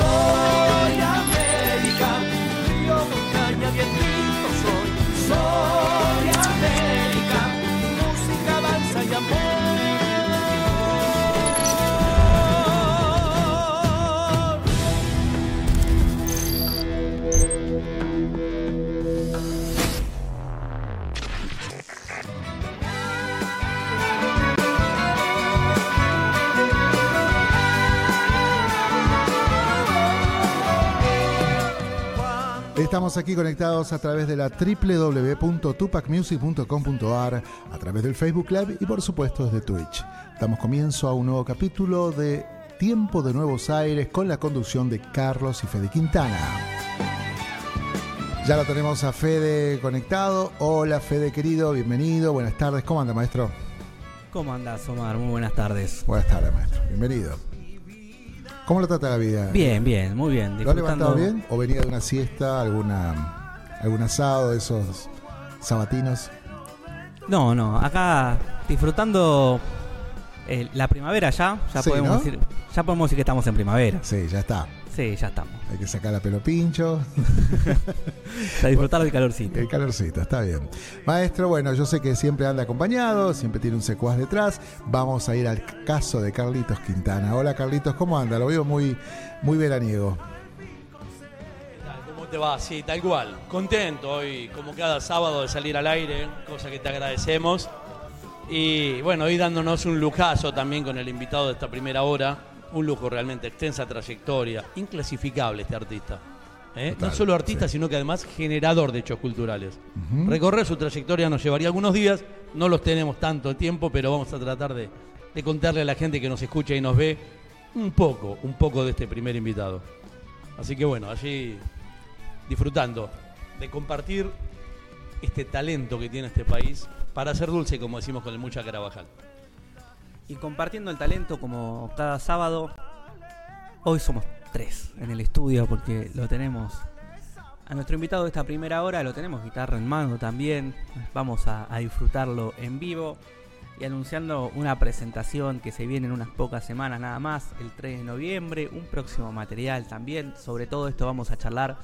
Soy Estamos aquí conectados a través de la www.tupacmusic.com.ar, a través del Facebook Live y por supuesto desde Twitch. Damos comienzo a un nuevo capítulo de Tiempo de Nuevos Aires con la conducción de Carlos y Fede Quintana. Ya lo tenemos a Fede conectado. Hola Fede querido, bienvenido, buenas tardes. ¿Cómo anda maestro? ¿Cómo andás, Omar? Muy buenas tardes. Buenas tardes maestro, bienvenido. ¿Cómo lo trata la vida? Bien, bien, muy bien. ¿Lo ha levantado bien? ¿O venía de una siesta, alguna, algún asado de esos sabatinos? No, no, acá disfrutando eh, la primavera ya, ya, Sí, podemos ¿no? decir, ya podemos decir que estamos en primavera. Sí, ya está. Sí, ya estamos. Hay que sacar la pelo pincho. A disfrutar del calorcito. El calorcito, está bien. Maestro, bueno, yo sé que siempre anda acompañado, siempre tiene un secuaz detrás. Vamos a ir al caso de Carlitos Quintana. Hola Carlitos, ¿cómo anda? Lo veo muy, muy veraniego. ¿Cómo te va? Sí, tal cual. Contento hoy, como cada sábado, de salir al aire, cosa que te agradecemos. Y bueno, hoy dándonos un lujazo también con el invitado de esta primera hora. Un lujo realmente, extensa trayectoria, inclasificable este artista. ¿eh? Total, no solo artista, sí. sino que además generador de hechos culturales. Recorrer su trayectoria nos llevaría algunos días, no los tenemos tanto tiempo, pero vamos a tratar de, de contarle a la gente que nos escucha y nos ve un poco, un poco de este primer invitado. Así que bueno, allí disfrutando de compartir este talento que tiene este país para ser dulce, como decimos con el Mucha Carabajal. Y compartiendo el talento como cada sábado, hoy somos tres en el estudio porque lo tenemos a nuestro invitado de esta primera hora, lo tenemos guitarra en mano también, vamos a, a disfrutarlo en vivo y anunciando una presentación que se viene en unas pocas semanas nada más, el 3 de noviembre, un próximo material también, sobre todo esto vamos a charlar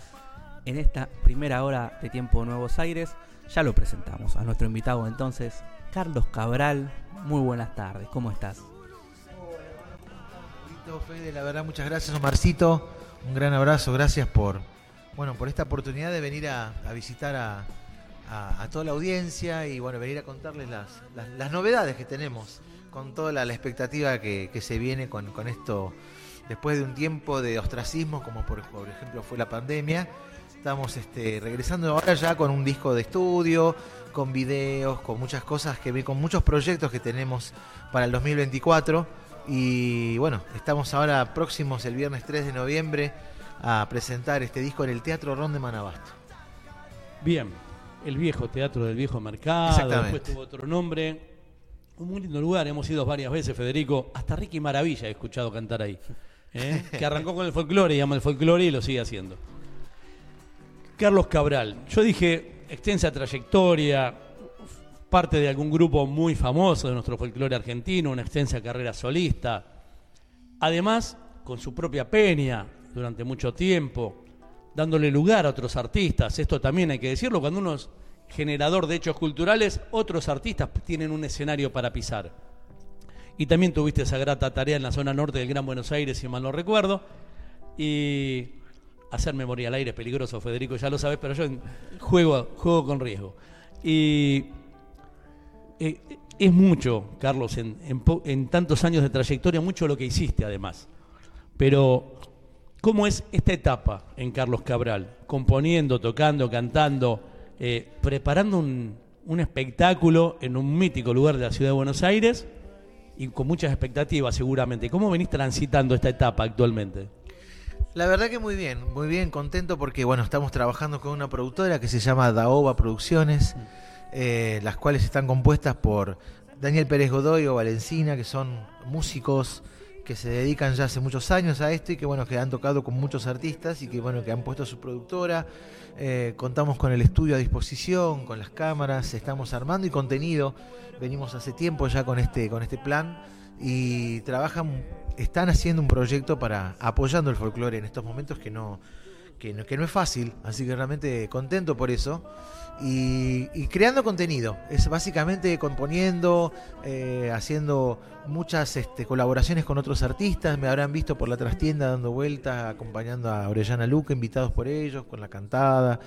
en esta primera hora de Tiempo de Nuevos Aires, ya lo presentamos a nuestro invitado entonces, Carlos Cabral, muy buenas tardes, ¿cómo estás? Fede, la verdad, muchas gracias, Omarcito. Un gran abrazo, gracias por, bueno, por esta oportunidad de venir a, visitar a, toda la audiencia y bueno, venir a contarles las, novedades que tenemos con toda la, expectativa que, se viene con, esto después de un tiempo de ostracismo, como por, por ejemplo fue la pandemia. Estamos este, regresando ahora ya con un disco de estudio, con videos, con muchas cosas que con muchos proyectos que tenemos para el 2024. Y bueno, estamos ahora próximos el viernes 3 de noviembre a presentar este disco en el Teatro Ron de Manabasto. Bien, el viejo teatro del viejo mercado, después tuvo otro nombre. Un muy lindo lugar, hemos ido varias veces, Federico. Hasta Ricky Maravilla he escuchado cantar ahí. ¿eh? Que arrancó con el folclore y llama el folclore y lo sigue haciendo. Carlos Cabral, yo dije extensa trayectoria, parte de algún grupo muy famoso de nuestro folclore argentino, una extensa carrera solista. Además, con su propia peña durante mucho tiempo, dándole lugar a otros artistas. Esto también hay que decirlo, cuando uno es generador de hechos culturales, otros artistas tienen un escenario para pisar. Y también tuviste esa grata tarea en la zona norte del Gran Buenos Aires, si mal no recuerdo. Y hacer memoria al aire es peligroso, Federico, ya lo sabes, pero yo juego, juego con riesgo. Y eh, es mucho, Carlos, en, en tantos años de trayectoria, mucho lo que hiciste además. Pero, ¿cómo es esta etapa en Carlos Cabral? Componiendo, tocando, cantando, eh, preparando un, un espectáculo en un mítico lugar de la ciudad de Buenos Aires y con muchas expectativas seguramente. ¿Cómo venís transitando esta etapa actualmente? La verdad que muy bien, muy bien, contento porque bueno, estamos trabajando con una productora que se llama Daoba Producciones, eh, las cuales están compuestas por Daniel Pérez Godoy o Valencina, que son músicos que se dedican ya hace muchos años a esto y que bueno, que han tocado con muchos artistas y que bueno, que han puesto su productora. Eh, contamos con el estudio a disposición, con las cámaras, estamos armando y contenido. Venimos hace tiempo ya con este, con este plan y trabajan, están haciendo un proyecto para apoyando el folclore en estos momentos que no, que no, que no es fácil, así que realmente contento por eso. Y, creando contenido, es básicamente componiendo, eh, haciendo muchas este, colaboraciones con otros artistas, me habrán visto por la trastienda dando vueltas, acompañando a Orellana Luca, invitados por ellos, con la cantada.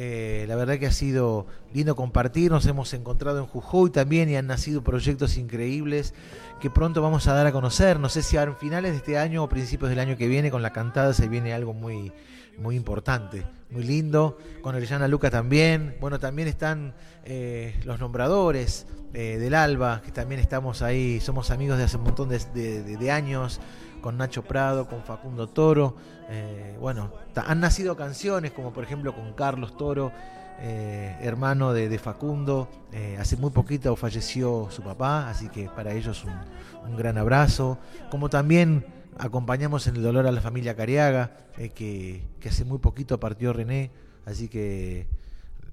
Eh, la verdad que ha sido lindo compartir, nos hemos encontrado en Jujuy también y han nacido proyectos increíbles que pronto vamos a dar a conocer. No sé si a finales de este año o principios del año que viene con la cantada se viene algo muy, muy importante, muy lindo. Con Orellana Luca también. Bueno, también están eh, los nombradores eh, del Alba, que también estamos ahí, somos amigos de hace un montón de, años, con Nacho Prado, con Facundo Toro. Eh, bueno, han nacido canciones como por ejemplo con Carlos Toro, eh, hermano de, Facundo. Eh, hace muy poquito falleció su papá, así que para ellos un, gran abrazo. Como también acompañamos en el dolor a la familia Cariaga, que, que hace muy poquito partió René, así que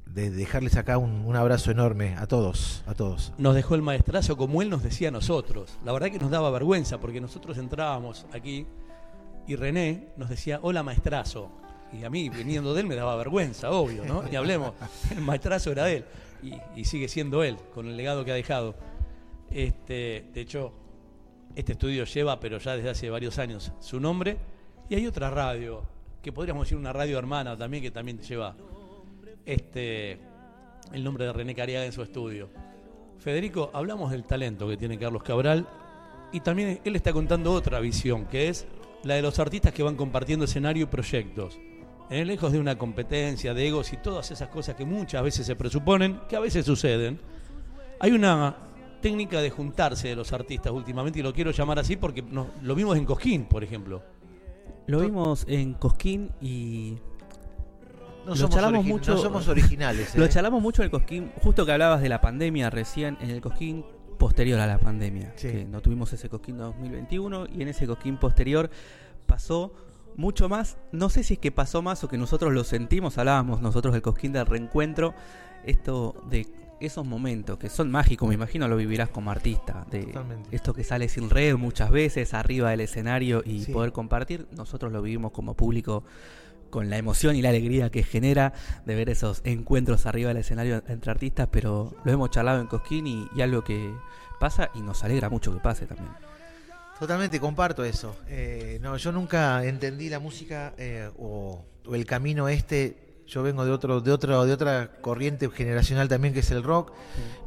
de dejarles acá un, un abrazo enorme a todos, a todos. Nos dejó el maestrazo como él nos decía a nosotros. La verdad que nos daba vergüenza porque nosotros entrábamos aquí y René nos decía, hola maestrazo. Y a mí, viniendo de él, me daba vergüenza, obvio, ¿no? Ni hablemos, el maestrazo era él y, y sigue siendo él, con el legado que ha dejado. Este, de hecho, este estudio lleva, pero ya desde hace varios años, su nombre. Y hay otra radio, que podríamos decir una radio hermana también, que también lleva este, el nombre de René Cariaga en su estudio. Federico, hablamos del talento que tiene Carlos Cabral y también él está contando otra visión, que es la de los artistas que van compartiendo escenario y proyectos. En el lejos de una competencia, de egos y todas esas cosas que muchas veces se presuponen, que a veces suceden, hay una técnica de juntarse de los artistas últimamente y lo quiero llamar así porque nos- lo vimos en Cosquín, por ejemplo. Lo vimos en Cosquín y No, Lo somos, charlamos origi- mucho- no somos originales. lo ¿eh? charlamos mucho en el Cosquín, justo que hablabas de la pandemia recién, en el Cosquín posterior a la pandemia, Sí. que no tuvimos ese Cosquín 2021 y en ese Cosquín posterior pasó mucho más, no sé si es que pasó más o que nosotros lo sentimos, hablábamos nosotros del Cosquín del reencuentro, esto de esos momentos que son mágicos, me imagino lo vivirás como artista, de Totalmente. esto que sale sin red muchas veces arriba del escenario y Sí. poder compartir, nosotros lo vivimos como público con la emoción y la alegría que genera de ver esos encuentros arriba del escenario entre artistas, pero lo hemos charlado en Cosquín y, y algo que pasa y nos alegra mucho que pase también. Totalmente comparto eso. Eh, no, yo nunca entendí la música eh, o, o el camino este. Yo vengo de otro, de otro, de otra corriente generacional también que es el rock.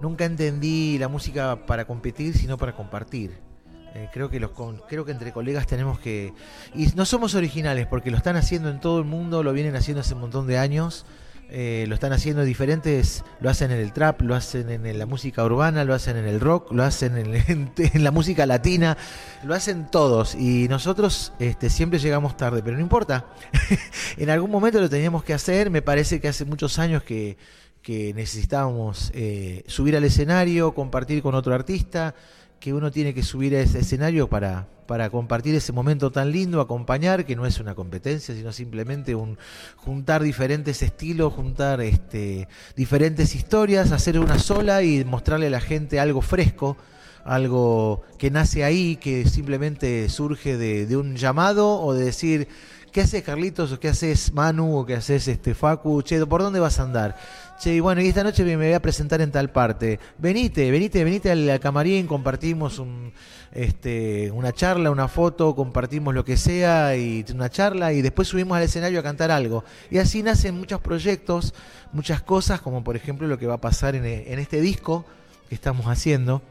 Nunca entendí la música para competir, sino para compartir. Eh, creo que los con- creo que entre colegas tenemos que y no somos originales porque lo están haciendo en todo el mundo, lo vienen haciendo hace un montón de años. eh, lo están haciendo diferentes, lo hacen en el trap, lo hacen en la música urbana, lo hacen en el rock, lo hacen en, la música latina, lo hacen todos y nosotros este, siempre llegamos tarde, pero no importa. en algún momento lo teníamos que hacer, me parece que hace muchos años que, que necesitábamos eh, subir al escenario, compartir con otro artista, que uno tiene que subir a ese escenario para, para compartir ese momento tan lindo, acompañar, que no es una competencia, sino simplemente un juntar diferentes estilos, juntar este, diferentes historias, hacer una sola y mostrarle a la gente algo fresco, algo que nace ahí, que simplemente surge de, de un llamado o de decir, ¿qué haces Carlitos? o ¿Qué haces Manu? ¿O qué haces este Facu? Che, ¿por dónde vas a andar? Che, y bueno, y esta noche me voy a presentar en tal parte. Venite, venite, venite al, camarín, compartimos un, este, una charla, una foto, compartimos lo que sea y una charla y después subimos al escenario a cantar algo. Y así nacen muchos proyectos, muchas cosas, como por ejemplo lo que va a pasar en, en este disco que estamos haciendo,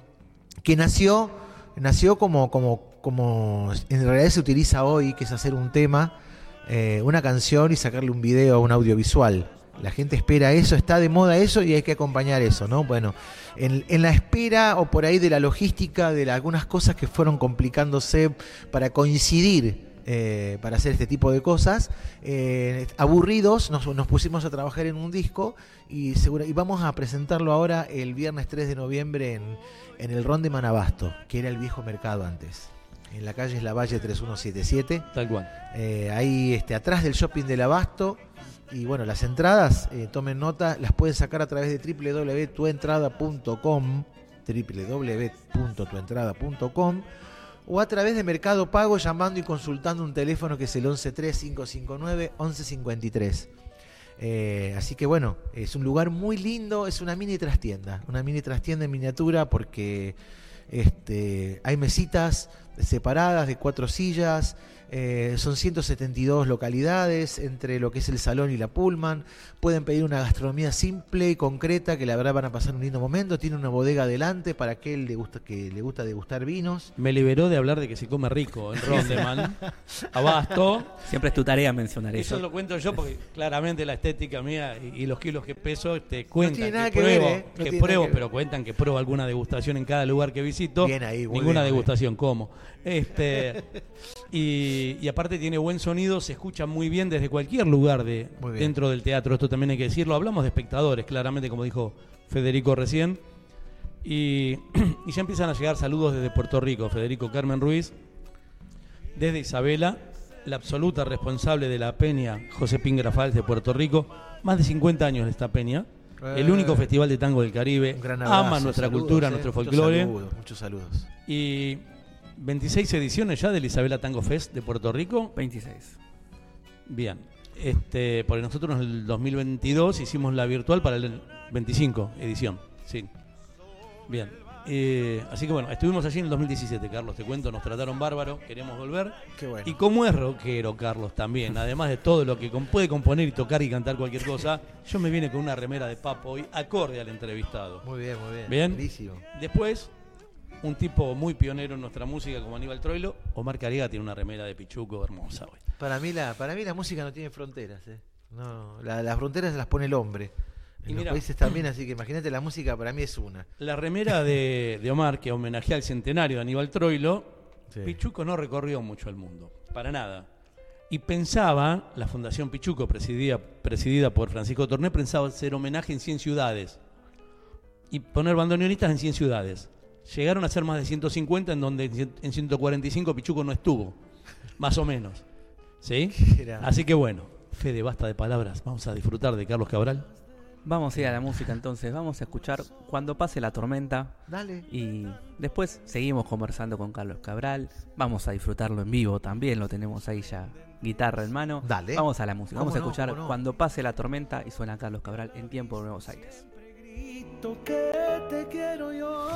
que nació, nació como, como, como en realidad se utiliza hoy, que es hacer un tema, eh, una canción y sacarle un video, un audiovisual. La gente espera eso, está de moda eso y hay que acompañar eso, ¿no? Bueno, en, en la espera o por ahí de la logística de la- algunas cosas que fueron complicándose para coincidir eh, para hacer este tipo de cosas, eh, aburridos, nos, nos pusimos a trabajar en un disco y, segura- y vamos a presentarlo ahora el viernes 3 de noviembre en, en el Ron de Manabasto, que era el viejo mercado antes. En la calle es la Valle 3177. Tal cual. Eh, ahí este, atrás del shopping del Abasto. Y bueno, las entradas, eh, tomen nota, las pueden sacar a través de www.tuentrada.com. www.tuentrada.com o a través de Mercado Pago llamando y consultando un teléfono que es el 113559-1153. Eh, así que bueno, es un lugar muy lindo, es una mini trastienda, una mini trastienda en miniatura porque este, hay mesitas separadas de cuatro sillas, eh, son 172 localidades entre lo que es el salón y la Pullman. Pueden pedir una gastronomía simple y concreta que la verdad van a pasar un lindo momento. Tiene una bodega adelante para aquel le gusta, que le gusta degustar vinos. Me liberó de hablar de que se come rico en Rondeman. Abasto. Siempre es tu tarea mencionar Eso eso. lo cuento yo porque claramente la estética mía y, y los kilos que peso te cuentan tiene nada que, que ver, pruebo, ¿eh? No que pruebo, pero cuentan que pruebo alguna degustación en cada lugar que visito. Bien ahí, Ninguna bien, degustación como. Este y, y aparte tiene buen sonido, se escucha muy bien desde cualquier lugar de dentro del teatro. Esto también hay que decirlo. Hablamos de espectadores, claramente, como dijo Federico recién. Y, y ya empiezan a llegar saludos desde Puerto Rico. Federico Carmen Ruiz, desde Isabela, la absoluta responsable de la peña José Pingrafal de Puerto Rico. Más de 50 años de esta peña. El Eh. único festival de tango del Caribe. Abrazo, Ama nuestra saludos, cultura, eh, nuestro muchos folclore. Saludos, muchos saludos. Y 26 ediciones ya del Isabela Tango Fest de Puerto Rico. 26. Bien. Este, porque nosotros en el 2022 hicimos la virtual para el 25 edición. Sí. Bien. Eh, así que bueno, estuvimos allí en el 2017, Carlos, te cuento, nos trataron bárbaro, queremos volver. Qué bueno. Y como es rockero, Carlos, también, además de todo lo que com- puede componer y tocar y cantar cualquier cosa, yo me vine con una remera de papo hoy, acorde al entrevistado. Muy bien, muy bien. Bien. Buenísimo. Después, un tipo muy pionero en nuestra música como Aníbal Troilo, Omar Cariga tiene una remera de Pichuco hermosa hoy. Para mí la, para mí la música no tiene fronteras. ¿eh? No, la- las fronteras las pone el hombre. En Y los países también, así que imagínate la música para mí es una. La remera de, de Omar, que homenajea al centenario de Aníbal Troilo, Sí. Pichuco no recorrió mucho el mundo, para nada. Y pensaba, la Fundación Pichuco, presidida, presidida por Francisco Torné, pensaba hacer homenaje en 100 ciudades y poner bandoneonistas en 100 ciudades. Llegaron a ser más de 150, en donde en cien- en 145 Pichuco no estuvo, más o menos. ¿Sí? Así que bueno, Fede, basta de palabras, vamos a disfrutar de Carlos Cabral. Vamos a ir a la música entonces. Vamos a escuchar Cuando pase la tormenta. Dale. Y después seguimos conversando con Carlos Cabral. Vamos a disfrutarlo en vivo también. Lo tenemos ahí ya, guitarra en mano. Dale. Vamos a la música. Vamos a escuchar. Cuando pase la tormenta y suena Carlos Cabral en Tiempo de Nuevos Aires. Que te quiero yo.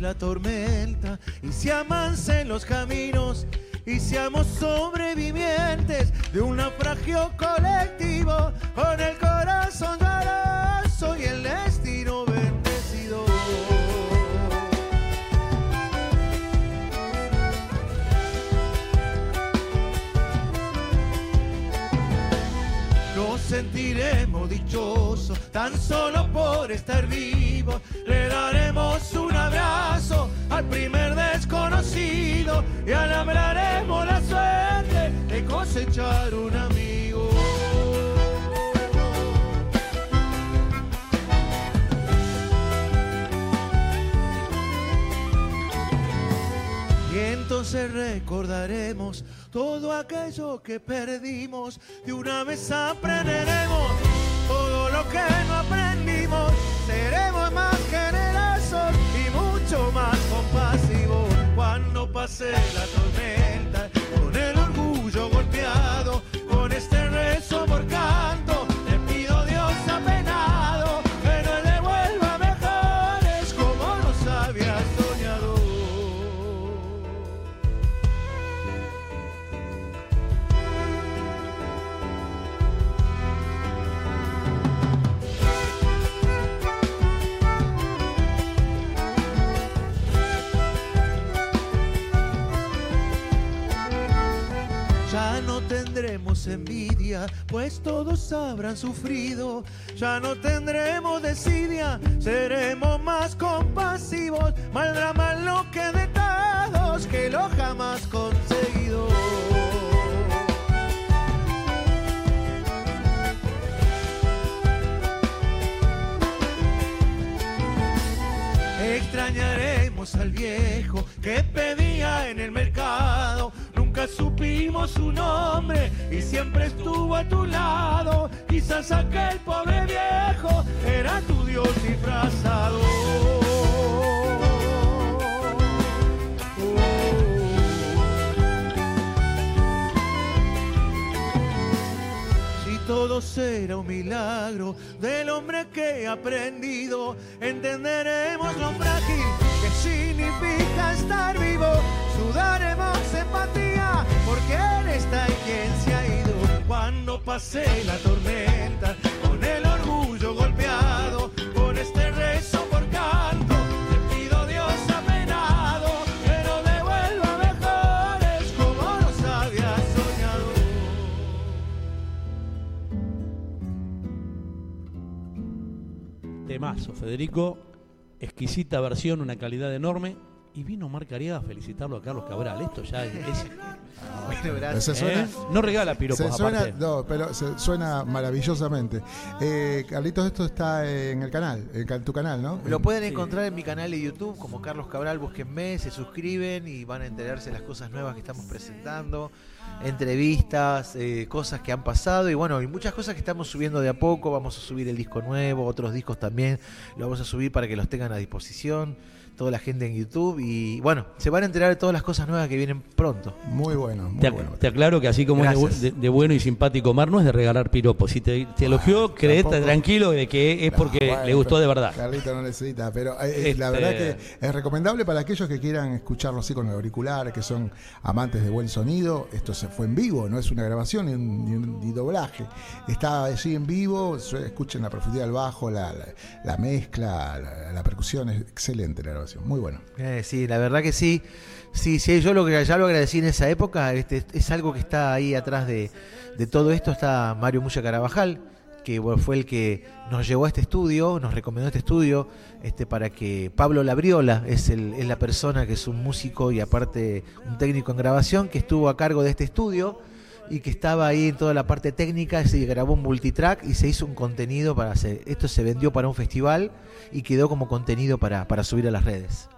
La tormenta y se amancen los caminos y seamos sobrevivientes de un naufragio colectivo con el corazón lloroso y el destino bendecido. Nos sentiremos dichosos tan solo por estar vivos. Le daremos un al primer desconocido y alabraremos la suerte de cosechar un amigo. Y entonces recordaremos todo aquello que perdimos. De una vez aprenderemos todo lo que no aprendimos. Seremos más generosos y mucho más compasivos. Cuando pase la tormenta, con el orgullo golpeado, con este rezo por envidia, pues todos habrán sufrido. Ya no tendremos desidia, seremos más compasivos. Maldrá más lo que de todos que lo jamás conseguido. Extrañaremos al viejo que pedía en el mercado. Supimos su nombre y siempre estuvo a tu lado. Quizás aquel pobre viejo era tu Dios disfrazado. Todo será un milagro del hombre que he aprendido, entenderemos lo frágil que significa estar vivo. Sudaremos empatía porque él está y quien se ha ido. Cuando pase la tormenta, Temazo, Federico. Exquisita versión, una calidad enorme. Y vino Marc Arias a felicitarlo a Carlos Cabral. Esto ya es. es- Bueno, gracias. Se suena- ¿eh? No regala Se piropos suena, aparte. no, pero se suena maravillosamente. Eh, Carlitos, esto está en el canal, en tu canal, ¿no? Lo pueden Sí. encontrar en mi canal de YouTube como Carlos Cabral, búsquenme, se suscriben y van a enterarse de las cosas nuevas que estamos presentando, entrevistas, eh, cosas que han pasado y bueno, y muchas cosas que estamos subiendo de a poco, vamos a subir el disco nuevo, otros discos también, lo vamos a subir para que los tengan a disposición, toda la gente en YouTube y bueno, se van a enterar de todas las cosas nuevas que vienen pronto. Muy bueno, muy Te, bueno. te aclaro que así como es de, bueno y simpático Mar, no es de regalar piropos. Si te, te elogió, creete tampoco. tranquilo de que es No, porque bueno, le gustó de verdad. Carlito no necesita, pero eh, eh, la Este- verdad que es recomendable para aquellos que quieran escucharlo así con el auricular, que son amantes de buen sonido. Esto se fue en vivo, no es una grabación ni, un, ni un- ni doblaje. Está allí en vivo, escuchen la profundidad del bajo, la, la- la mezcla, la, la percusión, es excelente la grabación, muy bueno. Eh, sí, la verdad que sí. Sí, sí, yo lo que ya lo agradecí en esa época, este, es algo que está ahí atrás de, de todo esto, está Mario Mucha Carabajal, que fue el que nos llevó a este estudio, nos recomendó este estudio, este, para que Pablo Labriola es, el, es la persona que es un músico y aparte un técnico en grabación, que estuvo a cargo de este estudio y que estaba ahí en toda la parte técnica, se grabó un multitrack y se hizo un contenido para hacer, esto se vendió para un festival y quedó como contenido para, para subir a las redes.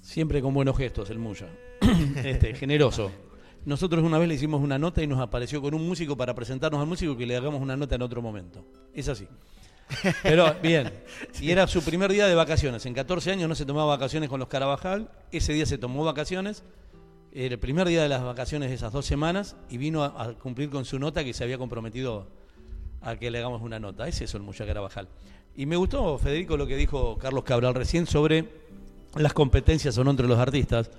Siempre con buenos gestos, el Muya. este, generoso. Nosotros una vez le hicimos una nota y nos apareció con un músico para presentarnos al músico que le hagamos una nota en otro momento. Es así. Pero bien, y era su primer día de vacaciones. En 14 años no se tomaba vacaciones con los Carabajal. Ese día se tomó vacaciones. El primer día de las vacaciones de esas dos semanas y vino a, cumplir con su nota que se había comprometido a que le hagamos una nota. Es eso el Muya Carabajal. Y me gustó, Federico, lo que dijo Carlos Cabral recién sobre las competencias o no entre los artistas.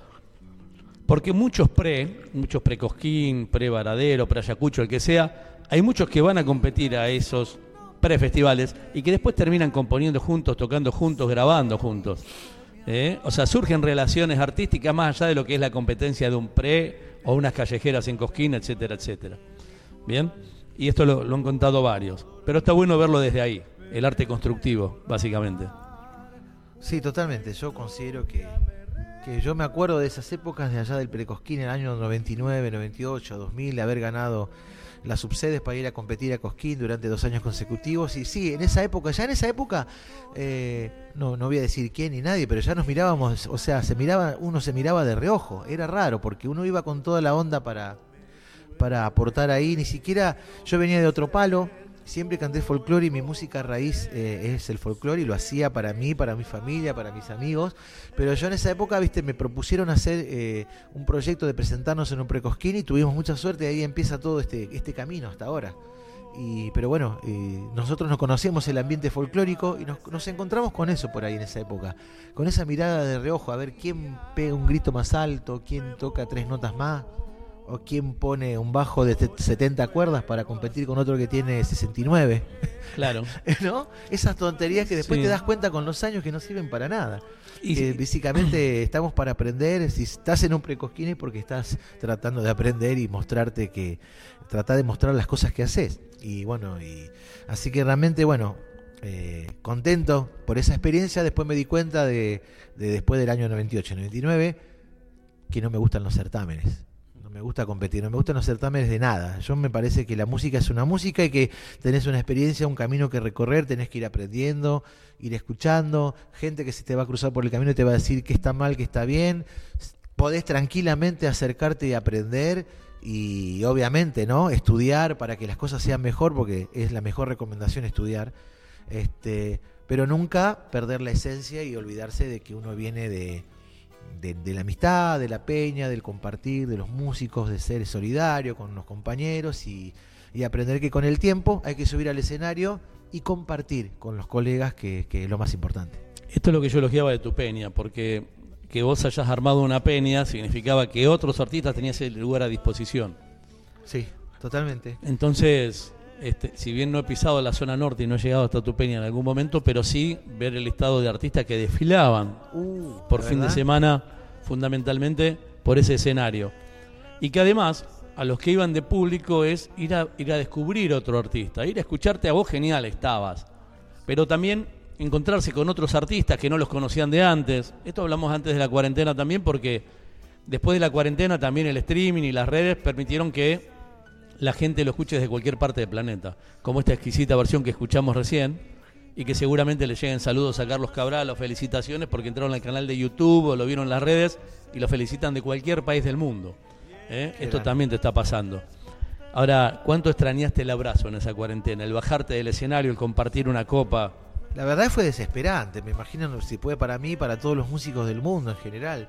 Porque muchos pre, muchos pre-Cosquín, pre-Varadero, pre-Ayacucho, el que sea, hay muchos que van a competir a esos pre-festivales y que después terminan componiendo juntos, tocando juntos, grabando juntos. ¿Eh? O sea, surgen relaciones artísticas más allá de lo que es la competencia de un pre o unas callejeras en Cosquín, etcétera, etcétera. ¿Bien? Y esto lo, han contado varios. Pero está bueno verlo desde ahí, el arte constructivo, básicamente. Sí, totalmente. Yo considero que, que yo me acuerdo de esas épocas de allá del Precosquín, en el año 99, 98, 2000, de haber ganado las subsedes para ir a competir a Cosquín durante dos años consecutivos. Y sí, en esa época, ya en esa época, eh, no, no voy a decir quién ni nadie, pero ya nos mirábamos, o sea, se miraba, uno se miraba de reojo. Era raro, porque uno iba con toda la onda para, para aportar ahí. Ni siquiera yo venía de otro palo. Siempre canté folclore y mi música raíz eh, es el folclore y lo hacía para mí, para mi familia, para mis amigos. Pero yo en esa época, viste, me propusieron hacer eh, un proyecto de presentarnos en un precosquín y tuvimos mucha suerte y ahí empieza todo este, este camino hasta ahora. Y, pero bueno, eh, nosotros nos conocemos el ambiente folclórico y nos, nos encontramos con eso por ahí en esa época. Con esa mirada de reojo, a ver quién pega un grito más alto, quién toca tres notas más o quién pone un bajo de 70 cuerdas para competir con otro que tiene 69. Claro. ¿No? Esas tonterías que después Sí. te das cuenta con los años que no sirven para nada. Y- que básicamente estamos para aprender. Si estás en un precosquín es porque estás tratando de aprender y mostrarte que. Tratar de mostrar las cosas que haces. Y bueno, y así que realmente, bueno, eh, contento por esa experiencia. Después me di cuenta de, de después del año 98, 99, que no me gustan los certámenes. Me gusta competir, no me gustan los certámenes de nada. Yo me parece que la música es una música y que tenés una experiencia, un camino que recorrer, tenés que ir aprendiendo, ir escuchando, gente que se te va a cruzar por el camino y te va a decir que está mal, que está bien. Podés tranquilamente acercarte y aprender y obviamente, ¿no? Estudiar para que las cosas sean mejor, porque es la mejor recomendación estudiar. Este, pero nunca perder la esencia y olvidarse de que uno viene de, de, de la amistad, de la peña, del compartir, de los músicos, de ser solidario con los compañeros y, y aprender que con el tiempo hay que subir al escenario y compartir con los colegas, que, que es lo más importante. Esto es lo que yo elogiaba de tu peña, porque que vos hayas armado una peña significaba que otros artistas tenían ese lugar a disposición. Sí, totalmente. Entonces, este, si bien no he pisado la zona norte y no he llegado hasta tu peña en algún momento, pero sí ver el listado de artistas que desfilaban Uh, por fin de semana, fundamentalmente por ese escenario. Y que además, a los que iban de público es ir a, ir a descubrir otro artista, ir a escucharte a vos, genial estabas. Pero también encontrarse con otros artistas que no los conocían de antes. Esto hablamos antes de la cuarentena también, porque después de la cuarentena también el streaming y las redes permitieron que la gente lo escuche desde cualquier parte del planeta, como esta exquisita versión que escuchamos recién, y que seguramente le lleguen saludos a Carlos Cabral o felicitaciones porque entraron al canal de YouTube o lo vieron en las redes y lo felicitan de cualquier país del mundo. ¿eh? Esto grande. también te está pasando. Ahora, ¿cuánto extrañaste el abrazo en esa cuarentena? El bajarte del escenario, el compartir una copa. La verdad fue desesperante, me imagino si puede para mí, para todos los músicos del mundo en general.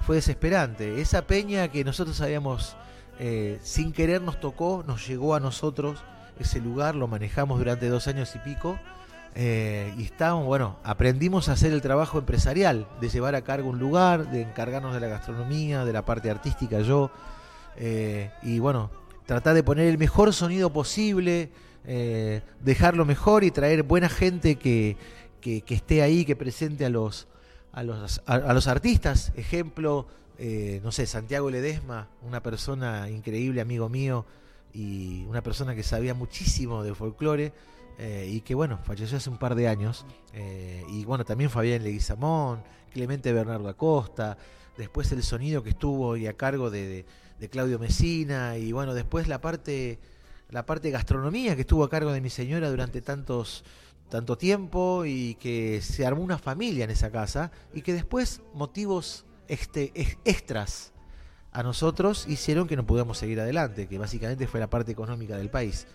Fue desesperante. Esa peña que nosotros habíamos, eh, sin querer nos tocó, nos llegó a nosotros, ese lugar lo manejamos durante dos años y pico. eh, y estábamos, bueno, aprendimos a hacer el trabajo empresarial, de llevar a cargo un lugar, de encargarnos de la gastronomía, de la parte artística yo. eh, y bueno, tratar de poner el mejor sonido posible, dejarlo mejor y traer buena gente que, que- esté ahí, que presente a los, a los, a los artistas. Ejemplo, eh, no sé, Santiago Ledesma, una persona increíble, amigo mío, y una persona que sabía muchísimo de folclore. eh, y que bueno, falleció hace un par de años. eh, y bueno, también Fabián Leguizamón, Clemente Bernardo Acosta, después el sonido que estuvo y a cargo de, de- Claudio Mesina, y bueno, después la parte la parte gastronomía que estuvo a cargo de mi señora durante tantos tanto tiempo y que se armó una familia en esa casa y que después motivos este, ex- extras a nosotros hicieron que no pudiéramos seguir adelante, que básicamente fue la parte económica del país.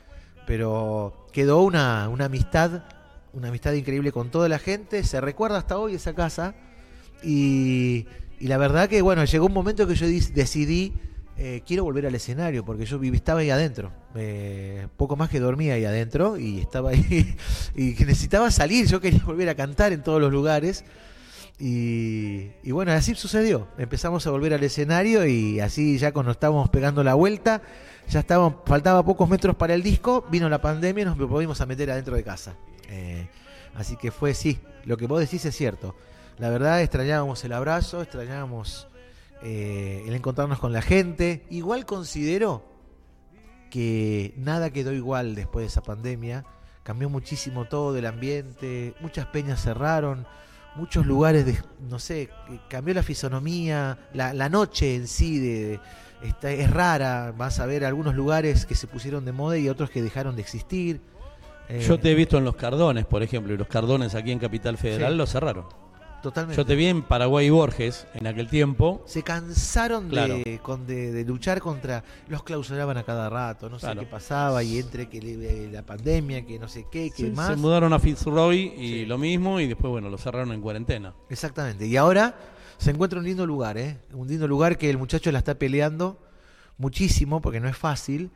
Pero quedó una, una amistad, una amistad increíble con toda la gente, se recuerda hasta hoy esa casa. Y, la verdad que bueno, llegó un momento que yo decidí eh, quiero volver al escenario porque yo estaba ahí adentro, poco más que dormía ahí adentro y estaba ahí y necesitaba salir, yo quería volver a cantar en todos los lugares y, y bueno, así sucedió, empezamos a volver al escenario y así ya cuando estábamos pegando la vuelta, ya estábamos, faltaba pocos metros para el disco, vino la pandemia y nos volvimos a meter adentro de casa. Eh, así que fue, sí, lo que vos decís es cierto. La verdad extrañábamos el abrazo, extrañábamos eh, el encontrarnos con la gente. Igual considero que nada quedó igual después de esa pandemia. Cambió muchísimo todo el ambiente, muchas peñas cerraron, muchos lugares, de, no sé, cambió la fisonomía, la, la noche en sí de, está, es rara. Vas a ver algunos lugares que se pusieron de moda y otros que dejaron de existir. Eh, Yo te he visto en los Cardones, por ejemplo, y los Cardones aquí en Capital Federal Sí. los cerraron. Totalmente. Yo te vi en Paraguay y Borges en aquel tiempo. se cansaron Claro. de, con- de, de luchar contra los clausuraban a cada rato no sé qué pasaba y entre que le- la pandemia que no sé qué que más se mudaron a Fitzroy y Sí. lo mismo, y después, bueno, lo cerraron en cuarentena. exactamente y ahora se encuentra un lindo lugar ¿eh? un lindo lugar que el muchacho la está peleando muchísimo porque no es fácil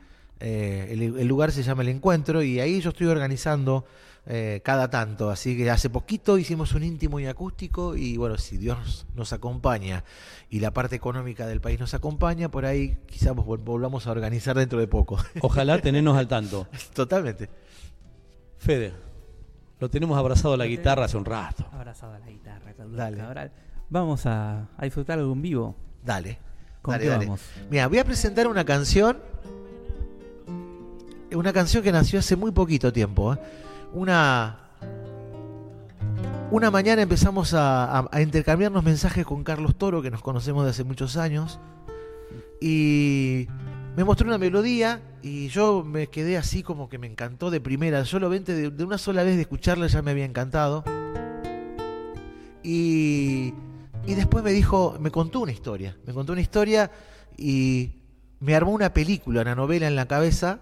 Eh, el, el lugar se llama El Encuentro y ahí yo estoy organizando eh, cada tanto. Así que hace poquito hicimos un íntimo y acústico y bueno, si Dios nos acompaña y la parte económica del país nos acompaña, por ahí quizás vol- volvamos a organizar dentro de poco. Ojalá tenernos al tanto. Totalmente. Fede, lo tenemos abrazado a la guitarra hace un rato. Abrazado a la guitarra, Dale. Cabral. Vamos a, a disfrutar algo en vivo. Dale. ¿Con dale, qué dale. vamos? Mira, voy a presentar una canción. Una canción que nació hace muy poquito tiempo. ¿eh? Una. Una mañana empezamos a, intercambiarnos mensajes con Carlos Toro, que nos conocemos de hace muchos años. Y me mostró una melodía y yo me quedé así como que me encantó de primera. Solamente de, de una sola vez de escucharla ya me había encantado. Y, y después me dijo, me contó una historia. Me contó una historia y me armó una película, una novela en la cabeza.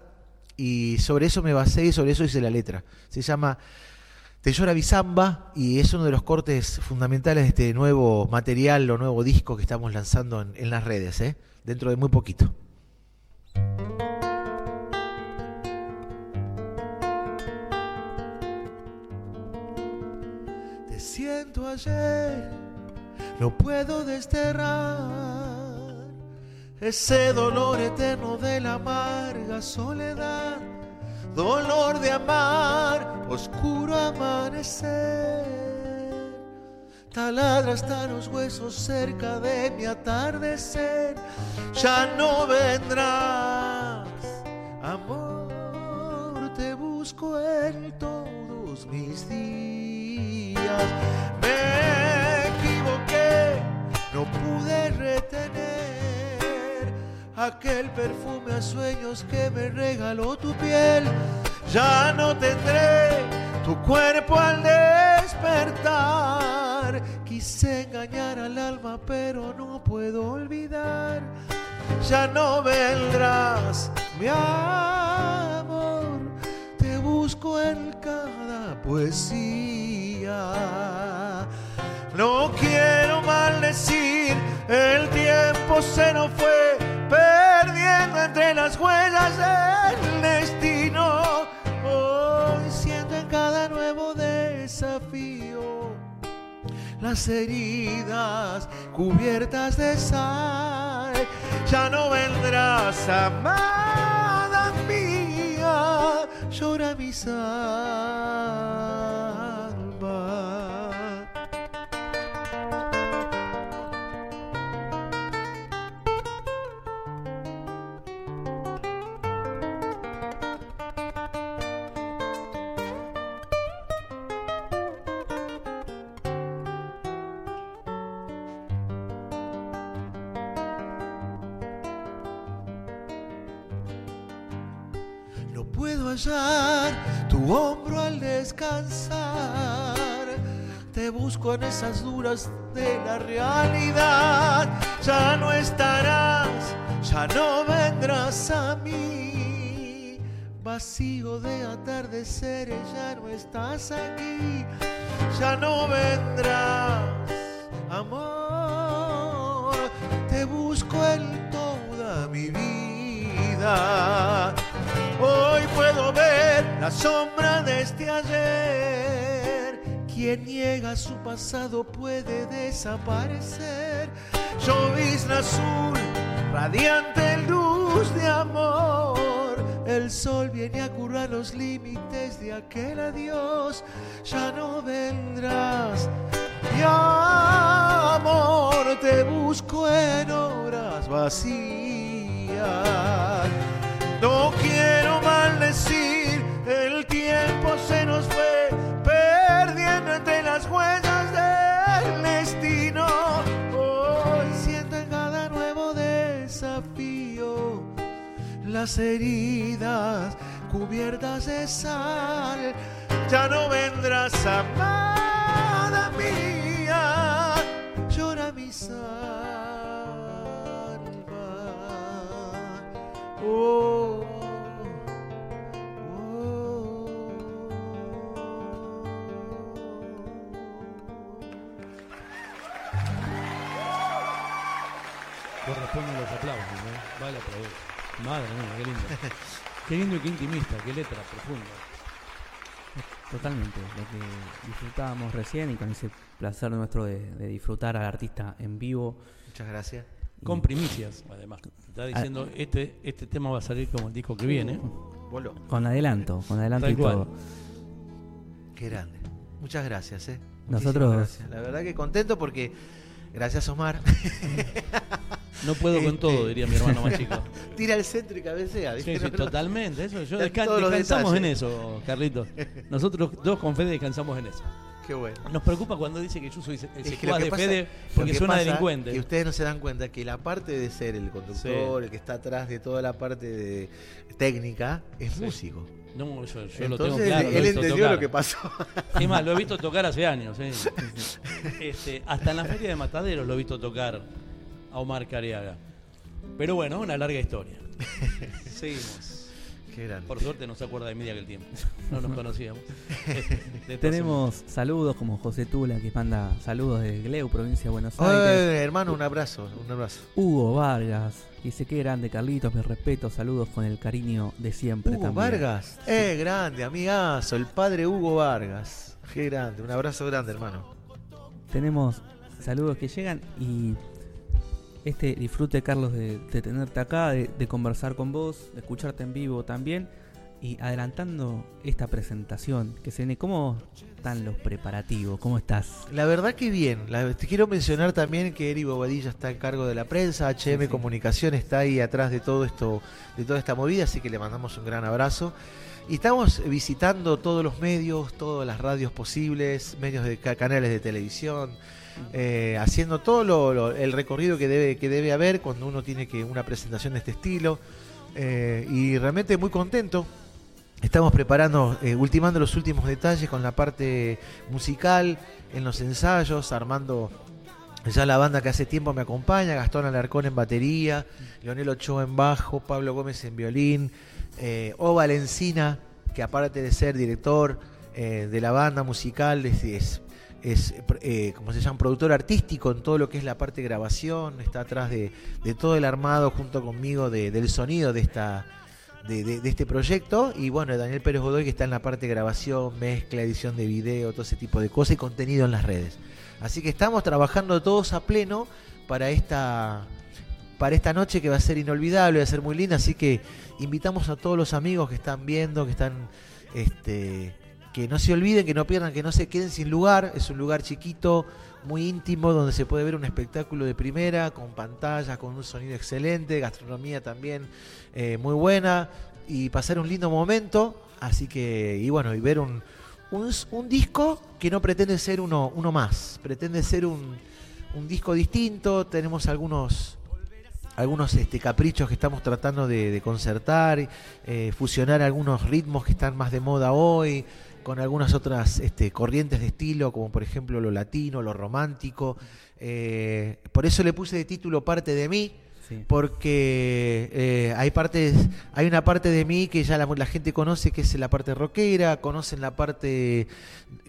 Y sobre eso me basé y sobre eso hice la letra. Se llama Te llora Bizamba y es uno de los cortes fundamentales de este nuevo material o nuevo disco que estamos lanzando en, las redes, ¿eh? dentro de muy poquito. Te siento ayer, no puedo desterrar ese dolor eterno de la amarga soledad, dolor de amar, oscuro amanecer. Taladra hasta los huesos cerca de mi atardecer, ya no vendrás, amor, te busco en todos mis días. Me equivoqué, no pude retener aquel perfume a sueños que me regaló tu piel. Ya no tendré tu cuerpo al despertar. Quise engañar al alma, pero no puedo olvidar. Ya no vendrás, mi amor. Te busco en cada poesía. No quiero maldecir, el tiempo se nos fue las huellas del destino. Hoy siento en cada nuevo desafío las heridas cubiertas de sal. Ya no vendrás, amada mía, llora mi. Tu hombro al descansar. Te busco en esas duras de la realidad. Ya no estarás, ya no vendrás a mí. Vacío de atardeceres, ya no estás aquí. Ya no vendrás, amor. Te busco en toda mi vida. Hoy puedo ver la sombra de este ayer. Quien niega su pasado puede desaparecer. Llovizna azul, radiante luz de amor. El sol viene a curar los límites de aquel adiós. Ya no vendrás. Mi amor, te busco en horas vacías. No quiero maldecir, el tiempo se nos fue perdiendo entre las huellas del destino. Hoy siento en cada nuevo desafío las heridas cubiertas de sal. Ya no vendrás, amada mía, llora mi alma. Oh, Corresponden los aplausos, ¿no? Vale, aplausos. Madre mía, qué lindo. Qué lindo y qué intimista, qué letra profunda. Totalmente, lo que disfrutábamos recién y con ese placer nuestro de, de disfrutar al artista en vivo. Muchas gracias. Con primicias, además. Está diciendo, este, este tema va a salir como el disco que viene. Bolo. Con adelanto, con adelanto Tal y cual. todo. Qué grande. Muchas gracias, eh. Muchísimas Nosotros- gracias. La verdad que contento porque gracias Omar. No puedo con Este- todo, diría mi hermano más chico. Tira al centro y cabecea. Sí, sí, totalmente. Eso, yo descan- descansamos en eso, Carlitos. Nosotros dos con Fede descansamos en eso. Qué bueno. Nos preocupa cuando dice que yo soy el Es que lo que de pasa- Fede lo porque que suena delincuente. Que ustedes no se dan cuenta que la parte de ser el conductor, el que está atrás de toda la parte de técnica, es Sí. músico. No, yo, yo lo tengo Entonces claro. lo él visto entendió tocar. lo que pasó. Es más, lo he visto tocar hace años. ¿eh? Este, hasta en la feria de Mataderos lo he visto tocar a Omar Cariaga. Pero bueno, una larga historia. Seguimos. Qué grande. Por suerte no se acuerda de mí de aquel tiempo. No nos conocíamos. Tenemos saludos como José Tula que manda saludos de Gleu, provincia de Buenos Ay, Aires. hermano, un abrazo, un abrazo. Hugo Vargas dice que grande Carlitos, mis respetos, saludos con el cariño de siempre Hugo también. Vargas. Eh, grande, amigazo, el padre Hugo Vargas. Qué grande, un abrazo grande, hermano. Tenemos saludos que llegan y este disfrute Carlos de, de tenerte acá, de, de conversar con vos, de escucharte en vivo también y adelantando esta presentación que se viene, ¿cómo están los preparativos? ¿Cómo estás? La verdad que bien. La- te quiero mencionar también que Eri Bobadilla está en cargo de la prensa, HM Sí, sí. Comunicación está ahí atrás de todo esto, de toda esta movida, así que le mandamos un gran abrazo. Y estamos visitando todos los medios, todas las radios posibles, medios de ca- canales de televisión, eh, haciendo todo el recorrido que debe, que debe haber cuando uno tiene que una presentación de este estilo. Eh, y realmente muy contento. Estamos preparando, eh, ultimando los últimos detalles con la parte musical, en los ensayos, armando ya la banda que hace tiempo me acompaña, Gastón Alarcón en batería, Leonel Ochoa en bajo, Pablo Gómez en violín, O Valencina, que aparte de ser director de la banda musical, es, es, eh, como se llama, productor artístico en todo lo que es la parte de grabación, está atrás de, de todo el armado junto conmigo de- del sonido de esta de, de- este proyecto. Y bueno, Daniel Pérez Godoy que está en la parte de grabación, mezcla, edición de video, todo ese tipo de cosas y contenido en las redes. Así que estamos trabajando todos a pleno para esta para esta noche que va a ser inolvidable, va a ser muy linda, así que invitamos a todos los amigos que están viendo, que están este que no se olviden, que no pierdan, que no se queden sin lugar, es un lugar chiquito, muy íntimo, donde se puede ver un espectáculo de primera, con pantallas, con un sonido excelente, gastronomía también eh, muy buena, y pasar un lindo momento, así que, y bueno, y ver un, un, disco que no pretende ser uno, uno más, pretende ser un, un disco distinto, tenemos algunos algunos este, caprichos que estamos tratando de, de concertar, eh, fusionar algunos ritmos que están más de moda hoy, con algunas otras este, corrientes de estilo, como por ejemplo lo latino, lo romántico. Eh, por eso le puse de título Parte de mí, Sí. porque eh, hay partes, hay una parte de mí que ya la, la gente conoce, que es la parte rockera, conocen la parte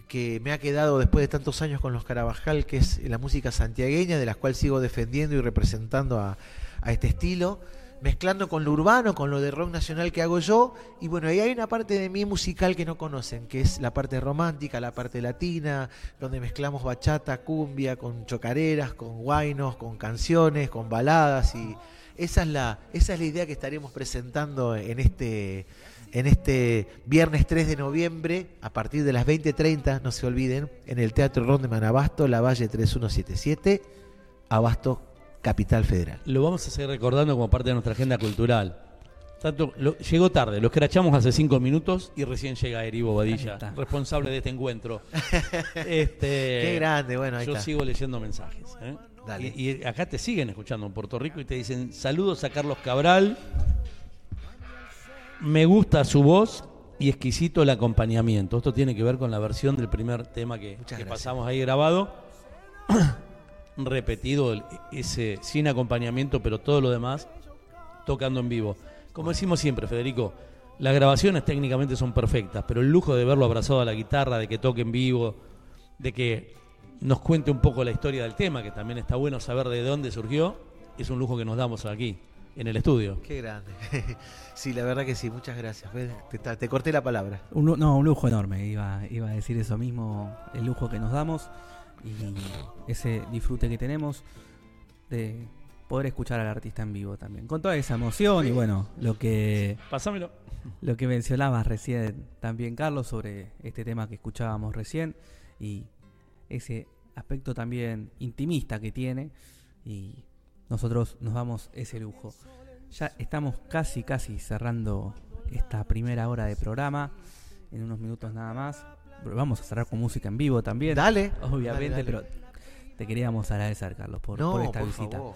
que me ha quedado después de tantos años con los Carabajal, que es la música santiagueña, de la cual sigo defendiendo y representando a, a este estilo, mezclando con lo urbano, con lo de rock nacional que hago yo, y bueno, ahí hay una parte de mí musical que no conocen, que es la parte romántica, la parte latina, donde mezclamos bachata, cumbia, con chocareras, con guainos, con canciones, con baladas, y esa es la, esa es la idea que estaremos presentando en este en este viernes 3 de noviembre, a partir de las 20.30, no se olviden, en el Teatro Rondeman Abasto, La Valle 3177, Abasto, Capital Federal. Lo vamos a seguir recordando como parte de nuestra agenda cultural. Tanto, lo- llegó tarde, lo escrachamos hace cinco minutos y recién llega Eri Bobadilla, responsable de este encuentro. este, Qué grande, bueno, ahí Yo está. sigo leyendo mensajes. ¿eh? Dale. Y, y acá te siguen escuchando en Puerto Rico y te dicen saludos a Carlos Cabral. Me gusta su voz y exquisito el acompañamiento. Esto tiene que ver con la versión del primer tema que, que pasamos ahí grabado. Repetido el- ese sin acompañamiento, pero todo lo demás tocando en vivo. Como decimos siempre, Federico, las grabaciones técnicamente son perfectas, pero el lujo de verlo abrazado a la guitarra, de que toque en vivo, de que nos cuente un poco la historia del tema, que también está bueno saber de dónde surgió, es un lujo que nos damos aquí. en el estudio. Qué grande. sí, la verdad que sí, muchas gracias. Te, te- corté la palabra. Un no, un lujo enorme, iba, iba a decir eso mismo, el lujo que nos damos y ese disfrute que tenemos de poder escuchar al artista en vivo también. Con toda esa emoción y bueno, lo que, Pásamelo. lo que mencionabas recién también, Carlos, sobre este tema que escuchábamos recién y ese aspecto también intimista que tiene y nosotros nos damos ese lujo. Ya estamos casi, casi cerrando esta primera hora de programa, en unos minutos nada más. Vamos a cerrar con música en vivo también, Dale. obviamente, dale, dale. pero te queríamos agradecer, Carlos, por, no, por esta por visita. favor.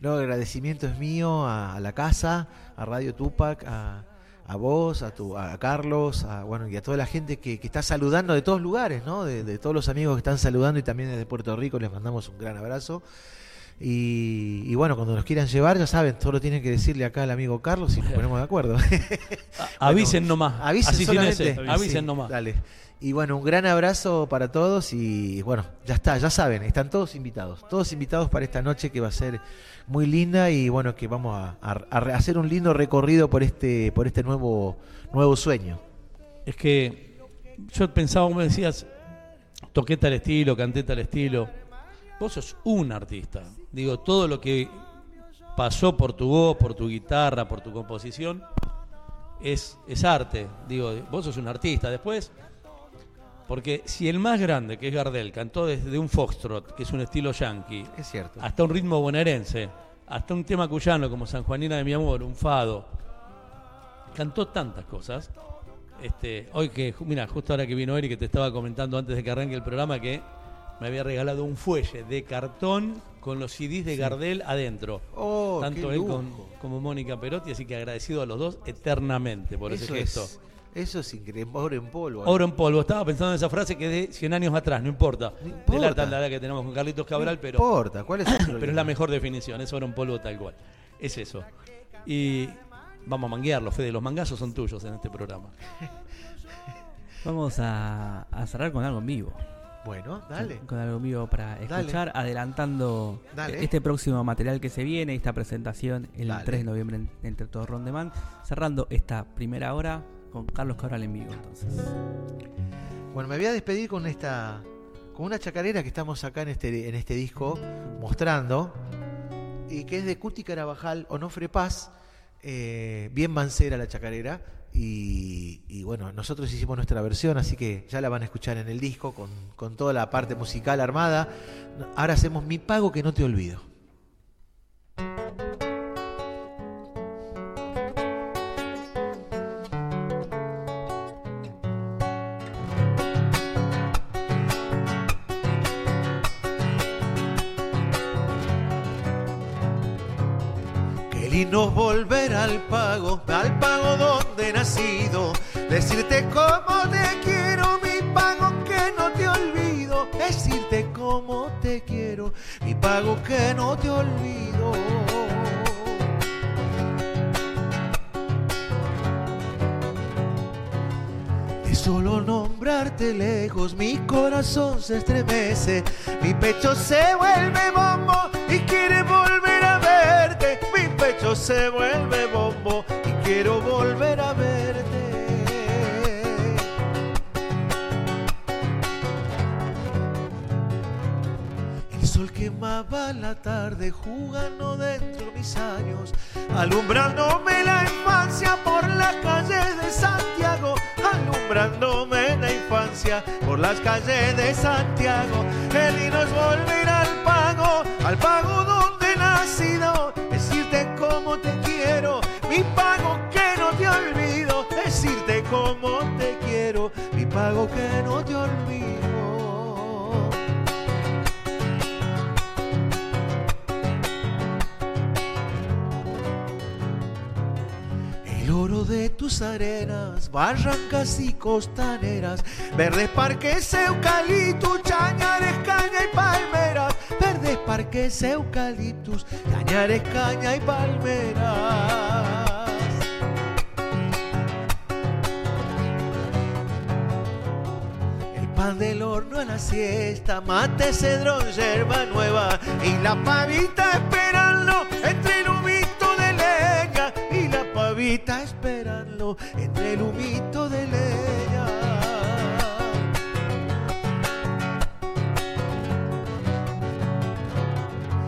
No, el agradecimiento es mío a, a la casa, a Radio Tupac, a, a vos, a, tu, a Carlos, a, bueno, y a toda la gente que, que está saludando de todos lugares, ¿no? De, de todos los amigos que están saludando y también desde Puerto Rico les mandamos un gran abrazo. Y, y bueno, cuando nos quieran llevar, ya saben, solo tienen que decirle acá al amigo Carlos y nos ponemos de acuerdo. A- avisen nomás. Avisen solamente. ese. Avisen Sí, nomás. Dale. Y bueno, un gran abrazo para todos y bueno, ya está, ya saben, están todos invitados, todos invitados para esta noche que va a ser muy linda y bueno, que vamos a, a- hacer un lindo recorrido por este, por este nuevo, nuevo sueño. Es que yo pensaba, como decías, toqué tal estilo, canté tal estilo. Vos sos un artista. Digo, todo lo que pasó por tu voz, por tu guitarra, por tu composición, es, es arte. Digo, vos sos un artista. Después, porque si el más grande, que es Gardel, cantó desde un foxtrot, que es un estilo yankee, Es cierto. hasta un ritmo bonaerense, hasta un tema cuyano como San Juanina de mi amor, un fado. Cantó tantas cosas. Este, hoy que, mira, justo ahora que vino Eric, que te estaba comentando antes de que arranque el programa, que me había regalado un fuelle de cartón con los CDs de Gardel adentro. Oh, Tanto él con- como Mónica Perotti, así que agradecido a los dos eternamente por ese eso, gesto. es, eso es increíble, oro en polvo. Oro en polvo. Estaba pensando en esa frase que de 100 años atrás, no importa. No De la importa. taldada que tenemos con Carlitos Cabral, No pero, importa, ¿cuál es el pero es la mejor definición, es oro en polvo tal cual. Es eso. Y vamos a manguearlo, Fede, los mangazos son tuyos en este programa. Vamos a, a cerrar con algo en vivo. Bueno, dale. Con algo en vivo para Dale. escuchar, adelantando Dale. este próximo material que se viene, esta presentación el Dale. 3 de noviembre en, entre todos Rondeman, cerrando esta primera hora con Carlos Cabral en vivo entonces. Bueno, me voy a despedir con esta con una chacarera que estamos acá en este en este disco mostrando y que es de Cuti Carabajal, Onofre Paz, eh, bien mancera la chacarera y, y bueno, nosotros hicimos nuestra versión, así que ya la van a escuchar en el disco con, con toda la parte musical armada. Ahora hacemos Mi Pago que no te olvido. Al pago donde nacido. Decirte cómo te quiero, mi pago que no te olvido. Decirte cómo te quiero, mi pago que no te olvido. De solo nombrarte lejos, mi corazón se estremece, mi pecho se vuelve bombo y quiere volver a pecho se vuelve bombo y quiero volver a verte. El sol quemaba la tarde jugando dentro de mis años, alumbrándome la infancia por las calles de Santiago, alumbrándome la infancia por las calles de Santiago. Qué lindo es volver al pago, al pago donde he nacido, decirte mi pago que no te olvido, decirte cómo te quiero, mi pago que no te olvido. De tus arenas, barrancas y costaneras, verdes parques, eucaliptus, chañares, caña y palmeras, verdes parques, eucaliptus, cañares, caña y palmeras. El pan del horno a la siesta, mate, cedrón, yerba nueva y la pavita esperando entre el a esperarlo entre el humito de leña.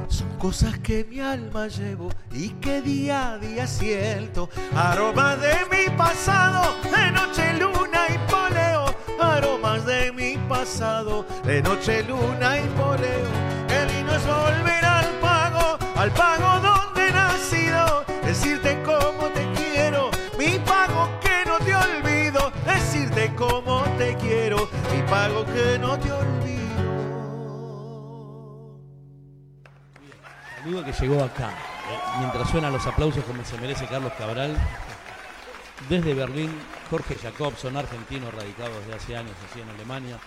Son cosas que mi alma llevo y que día a día siento. Aroma de mi pasado, de noche, luna y poleo. Aromas de mi pasado, de noche, luna y poleo. Qué lindo es volver al pago, al pago que no te olvido. Saludo que llegó acá. eh, mientras suenan los aplausos como se merece Carlos Cabral. Desde Berlín, Jorge Jacobson, argentino radicado desde hace años así en Alemania.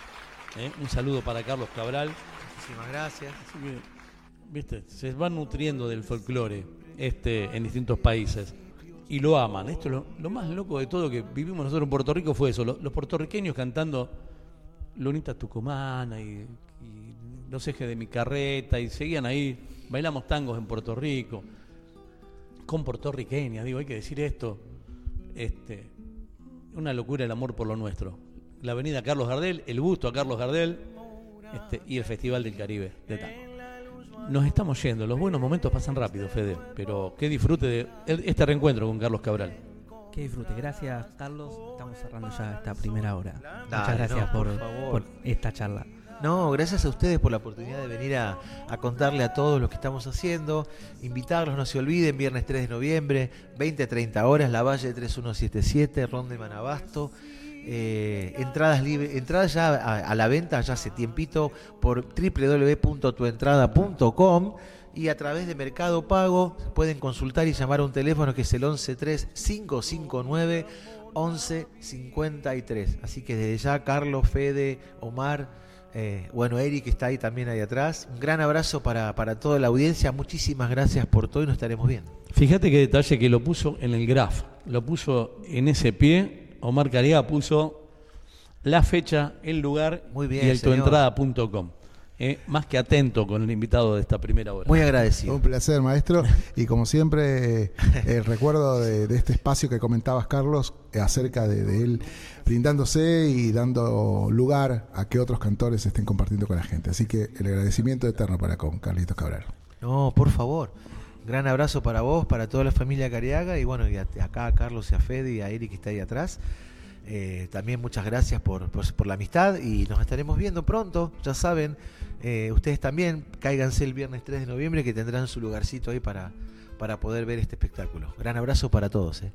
eh, un saludo para Carlos Cabral. Muchísimas gracias. Así que, viste, se van nutriendo del folclore este, en distintos países y lo aman. Esto es lo, lo más loco de todo que vivimos nosotros en Puerto Rico fue eso, lo- los, puertorriqueños cantando Lunita Tucumana y, y Los ejes de mi carreta y seguían ahí, bailamos tangos en Puerto Rico, con puertorriqueñas, digo, hay que decir esto, este, una locura el amor por lo nuestro. La avenida Carlos Gardel, el busto a Carlos Gardel este, y el Festival del Caribe de Tango. Nos estamos yendo, los buenos momentos pasan rápido, Fede, pero qué disfrute de el- este reencuentro con Carlos Cabral. Que disfrute. Gracias, Carlos. Estamos cerrando ya esta primera hora. Dale, Muchas gracias no, por, por favor. por esta charla. No, gracias a ustedes por la oportunidad de venir a, a contarle a todos lo que estamos haciendo. Invitarlos, no se olviden, viernes 3 de noviembre, 20 a 30 horas, La Valle 3177, Ronde Manabasto. Eh, entradas libre, entradas ya a, a la venta ya hace tiempito por www.tuentrada.com y a través de Mercado Pago pueden consultar y llamar a un teléfono que es el 113-559 1153. Así que desde ya, Carlos, Fede, Omar, eh, bueno, Eric está ahí también ahí atrás. Un gran abrazo para, para toda la audiencia. Muchísimas gracias por todo y nos estaremos viendo. Fíjate qué detalle que lo puso en el graph, lo puso en ese pie, Omar Cariaga puso la fecha, el lugar Muy bien, y el tuentrada.com. Eh, más que atento con el invitado de esta primera hora. Muy agradecido. Un placer, maestro. Y como siempre, el recuerdo de, de este espacio que comentabas, Carlos, eh, acerca de, de él brindándose y dando lugar a que otros cantores estén compartiendo con la gente. Así que el agradecimiento eterno para con Carlitos Cabral. No, por favor. Gran abrazo para vos, para toda la familia Cariaga y bueno, y a- acá a Carlos y a Fede y a Eric que está ahí atrás. Eh, también muchas gracias por, por, por la amistad y nos estaremos viendo pronto, ya saben. Eh, ustedes también cáiganse el viernes 3 de noviembre que tendrán su lugarcito ahí para, para poder ver este espectáculo. Gran abrazo para todos. eh.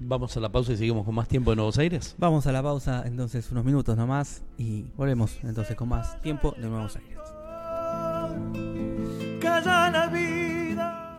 Vamos a la pausa y seguimos con más tiempo en Nuevos Aires. Vamos a la pausa entonces unos minutos nomás y volvemos entonces con más tiempo de Nuevos Aires. Calla la vida.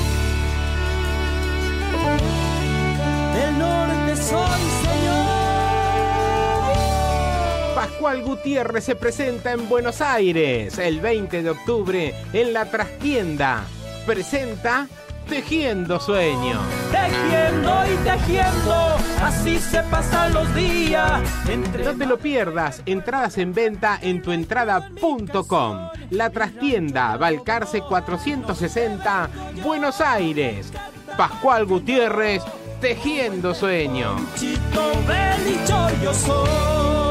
Pascual Gutiérrez se presenta en Buenos Aires el 20 de octubre en la trastienda. Presenta Tejiendo Sueños. Tejiendo y tejiendo, así se pasan los días. Entre No te lo pierdas, entradas en venta en tuentrada.com. La trastienda, Balcarce 460, Buenos Aires. Pascual Gutiérrez, Tejiendo Sueños. Yo soy.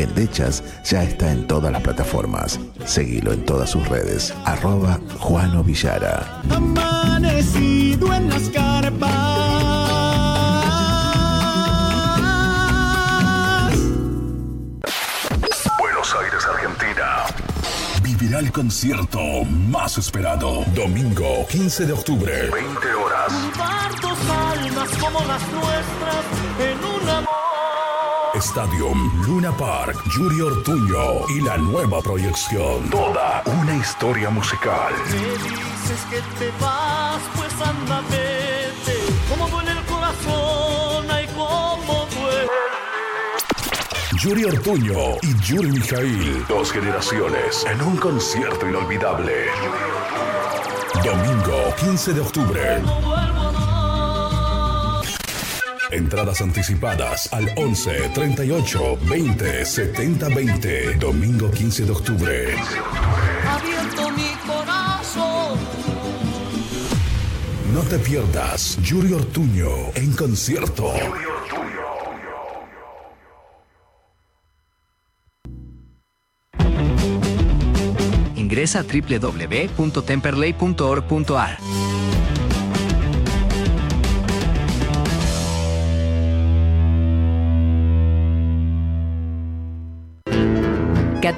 cacharpaya. Endechas ya está en todas las plataformas. Seguilo en todas sus redes. Arroba Juano Villara. Amanecido en las carpas. Buenos Aires, Argentina. Vivirá el concierto más esperado. Domingo 15 de octubre, 20 horas. Almas como las nuestras en un amor. Stadium Luna Park, Yuri Ortuño y la nueva proyección. Toda una historia musical. Me dices que te vas, pues anda, vete. Como duele el corazón, ay, como duele. Yuri Ortuño y Yuri Mijail. Dos generaciones en un concierto inolvidable. Domingo 15 de octubre. Entradas anticipadas al 11 38 20 70 20. Domingo 15 de octubre. Abierto mi corazón. No te pierdas Yuri Ortuño en concierto. Ingresa a www.temperley.org.ar.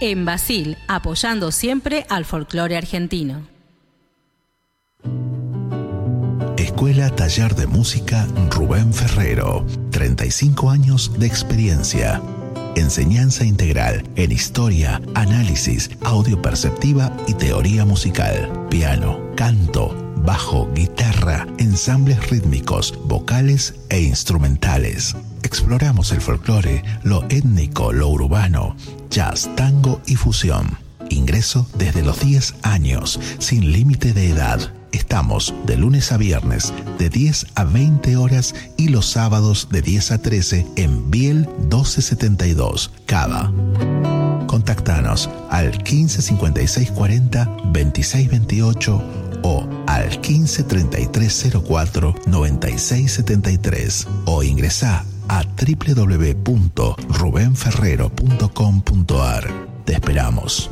En Basil, apoyando siempre al folclore argentino. Escuela Taller de Música Rubén Ferrero. 35 años de experiencia. Enseñanza integral en historia, análisis, audio perceptiva y teoría musical. Piano, canto, bajo, guitarra, ensambles rítmicos, vocales e instrumentales. Exploramos el folclore, lo étnico, lo urbano, jazz, tango y fusión. Ingreso desde los 10 años, sin límite de edad. Estamos de lunes a viernes de 10 a 20 horas y los sábados de 10 a 13 en Biel 1272, Cava. Contactanos al 15 56 40 26 28 o al 15 33 04 96 73 o ingresa a www.rubenferrero.com.ar. Te esperamos.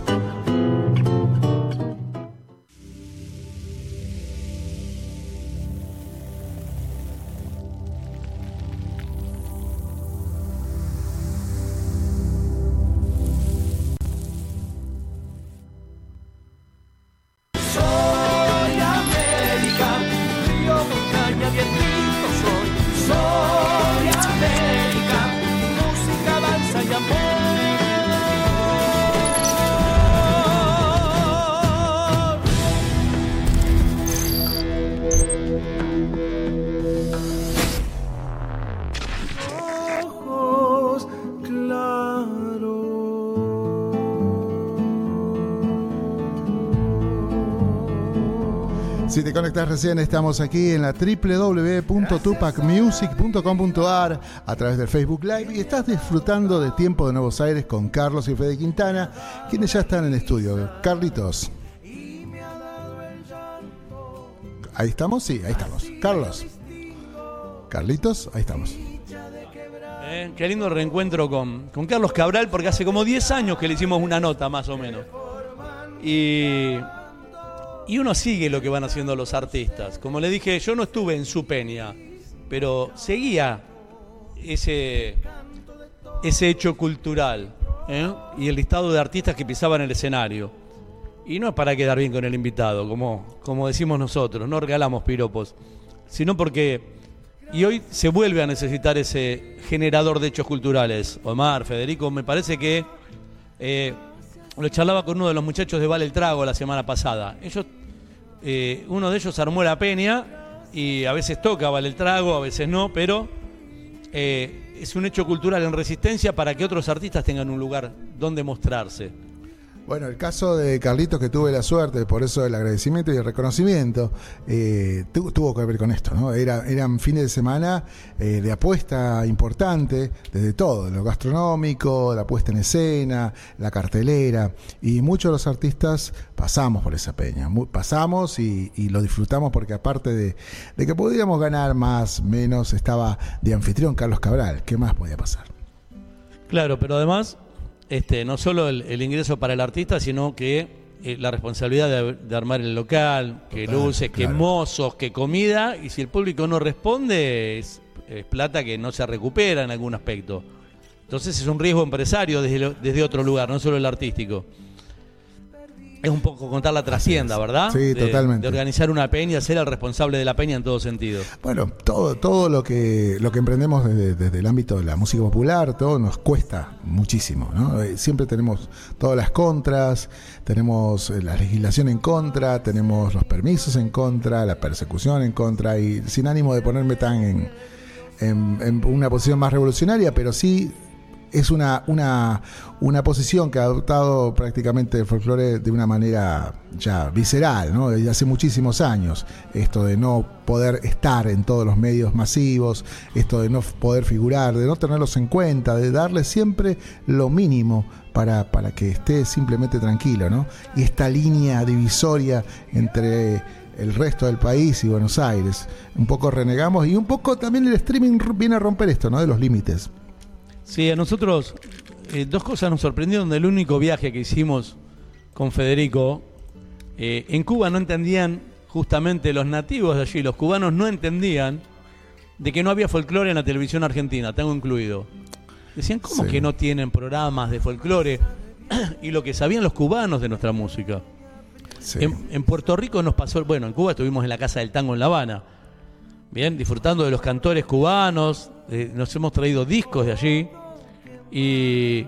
Recién, estamos aquí en la www.tupacmusic.com.ar a través del Facebook Live y estás disfrutando de Tiempo de Nuevos Aires con Carlos y Fede Quintana, quienes ya están en estudio. Carlitos. Ahí estamos, sí, ahí estamos. Carlos. Carlitos, ahí estamos. Eh, Qué lindo reencuentro con, con Carlos Cabral, porque hace como 10 años que le hicimos una nota, más o menos. Y, y uno sigue lo que van haciendo los artistas. Como le dije, yo no estuve en su peña, pero seguía ese, ese hecho cultural ¿eh? y el listado de artistas que pisaban el escenario. Y no es para quedar bien con el invitado, como, como decimos nosotros, no regalamos piropos, sino porque y hoy se vuelve a necesitar ese generador de hechos culturales. Omar, Federico, me parece que eh, lo charlaba con uno de los muchachos de Vale el Trago la semana pasada. Ellos, eh, uno de ellos armó la peña y a veces toca Vale el Trago, a veces no, pero eh, es un hecho cultural en resistencia para que otros artistas tengan un lugar donde mostrarse. Bueno, el caso de Carlitos, que tuve la suerte, por eso el agradecimiento y el reconocimiento, eh, tu- tuvo que ver con esto, ¿no? Era, eran fines de semana eh, de apuesta importante, desde todo, lo gastronómico, la puesta en escena, la cartelera, y muchos de los artistas pasamos por esa peña, pasamos y, lo disfrutamos porque aparte de que podíamos ganar más, menos, estaba de anfitrión Carlos Cabral, ¿qué más podía pasar? Claro, pero además, este, no solo el, el ingreso para el artista, sino que eh, la responsabilidad de, de armar el local, que luces, que mozos, que comida, y si el público no responde, es, es plata que no se recupera en algún aspecto. Entonces es un riesgo empresario desde, lo- desde otro lugar, no solo el artístico. Es un poco contar la trascienda, ¿verdad? Sí, De- totalmente. De organizar una peña, ser el responsable de la peña en todo sentido. Bueno, todo, todo lo que lo que emprendemos desde, desde el ámbito de la música popular, todo nos cuesta muchísimo, ¿no? Eh, Siempre tenemos todas las contras, tenemos eh, la legislación en contra, tenemos los permisos en contra, la persecución en contra, y sin ánimo de ponerme tan en, en- en una posición más revolucionaria, pero sí es una, una, una posición que ha adoptado prácticamente el folclore de una manera ya visceral, ¿no? Desde hace muchísimos años. Esto de no poder estar en todos los medios masivos, esto de no poder figurar, de no tenerlos en cuenta, de darle siempre lo mínimo para, para que esté simplemente tranquilo, ¿no? Y esta línea divisoria entre el resto del país y Buenos Aires. Un poco renegamos y un poco también el streaming viene a romper esto, ¿no? De los límites. Sí, a nosotros eh, dos cosas nos sorprendieron del único viaje que hicimos con Federico. Eh, en Cuba no entendían, justamente los nativos de allí, los cubanos no entendían de que no había folclore en la televisión argentina, tengo incluido. Decían, ¿cómo Sí. que no tienen programas de folclore? y lo que sabían los cubanos de nuestra música. Sí. En, en Puerto Rico nos pasó, bueno, en Cuba estuvimos en la Casa del Tango en La Habana, bien, disfrutando de los cantores cubanos, eh, nos hemos traído discos de allí, y,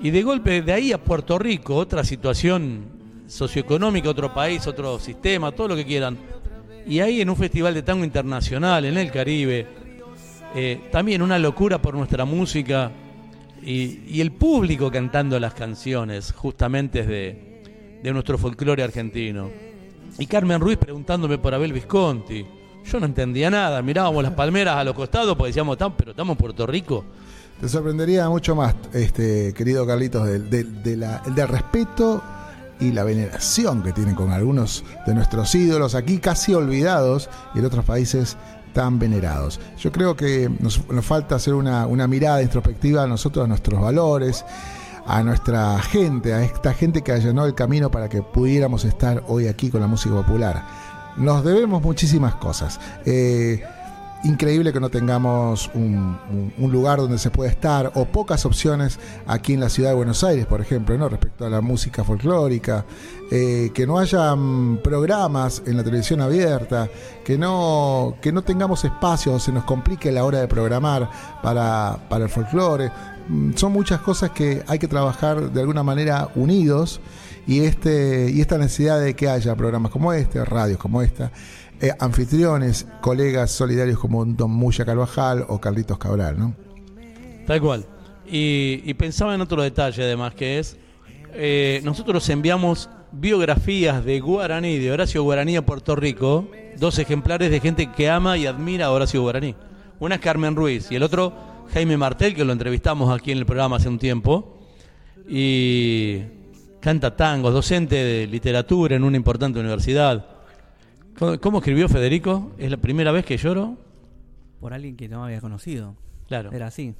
y de golpe de ahí a Puerto Rico, otra situación socioeconómica, otro país, otro sistema, todo lo que quieran, y ahí en un festival de tango internacional, en el Caribe, eh, también una locura por nuestra música, y, y el público cantando las canciones, justamente de, de nuestro folclore argentino. Y Carmen Ruiz preguntándome por Abel Visconti. Yo no entendía nada, mirábamos las palmeras a los costados, porque decíamos, "Tam- pero estamos en Puerto Rico. Te sorprendería mucho más, este querido Carlitos, del, del- del respeto y la veneración que tienen con algunos de nuestros ídolos, aquí casi olvidados y en otros países tan venerados. Yo creo que nos, nos falta hacer una, una mirada introspectiva a nosotros, a nuestros valores, a nuestra gente, a esta gente que allanó el camino para que pudiéramos estar hoy aquí con la música popular. Nos debemos muchísimas cosas. Eh, increíble que no tengamos un, un- lugar donde se pueda estar o pocas opciones aquí en la ciudad de Buenos Aires, por ejemplo, ¿no? respecto a la música folclórica, eh, que no haya mm, programas en la televisión abierta, que no, que no tengamos espacios, se nos complique la hora de programar para, para el folclore. Mm, Son muchas cosas que hay que trabajar de alguna manera unidos y, este, y esta necesidad de que haya programas como este, radios como esta, eh, anfitriones, colegas solidarios como Don Muya Carvajal o Carlitos Cabral, ¿no? Tal cual. Y, pensaba en otro detalle además, que es, eh, nosotros enviamos biografías de Guaraní, de Horacio Guaraní a Puerto Rico, dos ejemplares de gente que ama y admira a Horacio Guaraní. Una es Carmen Ruiz y el otro Jaime Martel, que lo entrevistamos aquí en el programa hace un tiempo. Y canta tangos, docente de literatura en una importante universidad. ¿Cómo, escribió Federico? ¿Es la primera vez que lloro? Por alguien que no había conocido. Claro. Era así.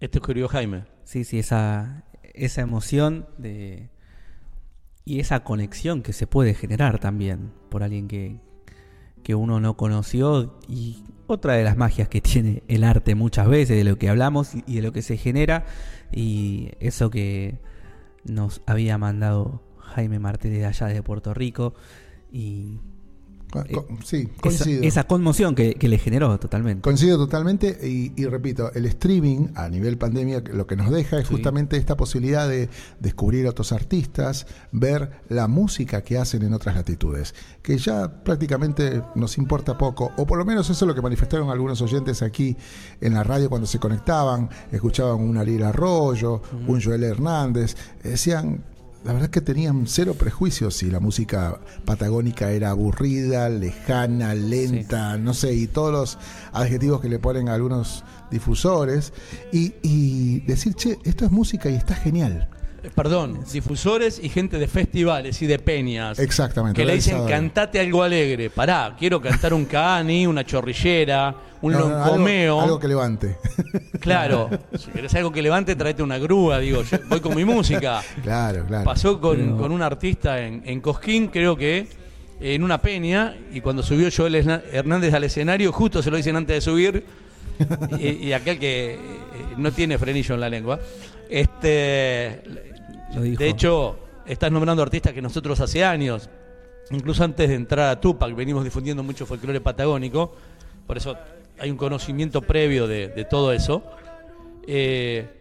Esto escribió Jaime. Sí, sí, esa, esa emoción de y esa conexión que se puede generar también por alguien que, que uno no conoció y otra de las magias que tiene el arte muchas veces, de lo que hablamos y de lo que se genera y eso que nos había mandado Jaime Martínez de allá de Puerto Rico y co- sí, esa, coincido. esa conmoción que, que le generó totalmente. Coincido totalmente y, y repito, el streaming a nivel pandemia lo que nos deja es Sí. justamente esta posibilidad de descubrir otros artistas, ver la música que hacen en otras latitudes, que ya prácticamente nos importa poco, o por lo menos eso es lo que manifestaron algunos oyentes aquí en la radio cuando se conectaban, escuchaban un Ariel Arroyo, un Joel Hernández, decían, la verdad que tenían cero prejuicios si la música patagónica era aburrida, lejana, lenta, no sé, y todos los adjetivos que le ponen a algunos difusores, y, y decir, che, esto es música y está genial. Eh, Perdón, difusores y gente de festivales y de peñas. Exactamente. Que le dicen cantate algo alegre. Pará, quiero cantar un cani, una chorrillera, un No, no, algo- que levante. Claro, si querés algo que levante, tráete una grúa, digo, yo voy con mi música. Claro, claro. Pasó con, Pero- con un artista en, en Cosquín, creo que en una peña, y cuando subió Joel Hernández al escenario, justo se lo dicen antes de subir, y, y aquel que eh, no tiene frenillo en la lengua, este, Lo dijo. de hecho, estás nombrando artistas que nosotros hace años, incluso antes de entrar a Tupac, venimos difundiendo mucho folclore patagónico, por eso hay un conocimiento previo de, de todo eso. Eh,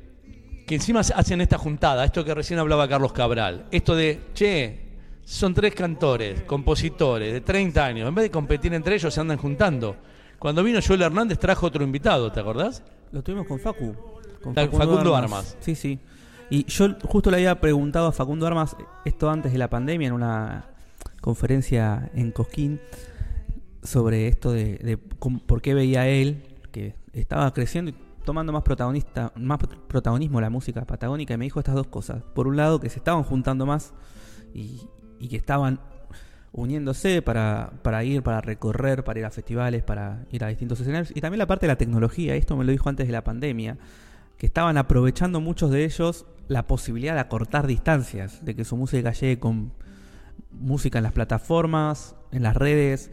que encima hacen esta juntada, esto que recién hablaba Carlos Cabral, esto de, che, son tres cantores, compositores de 30 años, en vez de competir entre ellos se andan juntando. Cuando vino Joel Hernández trajo otro invitado, ¿te acordás? Lo tuvimos con Facu. Con Facundo Armas. Sí, sí. Y yo justo le había preguntado a Facundo Armas esto antes de la pandemia en una conferencia en Cosquín sobre esto de, de cómo- por qué veía él que estaba creciendo y tomando más protagonista más prot- protagonismo la música patagónica y me dijo estas dos cosas. Por un lado que se estaban juntando más y, y que estaban uniéndose para, para ir, para recorrer, para ir a festivales, para ir a distintos escenarios. Y también la parte de la tecnología, esto me lo dijo antes de la pandemia, que estaban aprovechando muchos de ellos la posibilidad de acortar distancias, de que su música llegue con música en las plataformas, en las redes,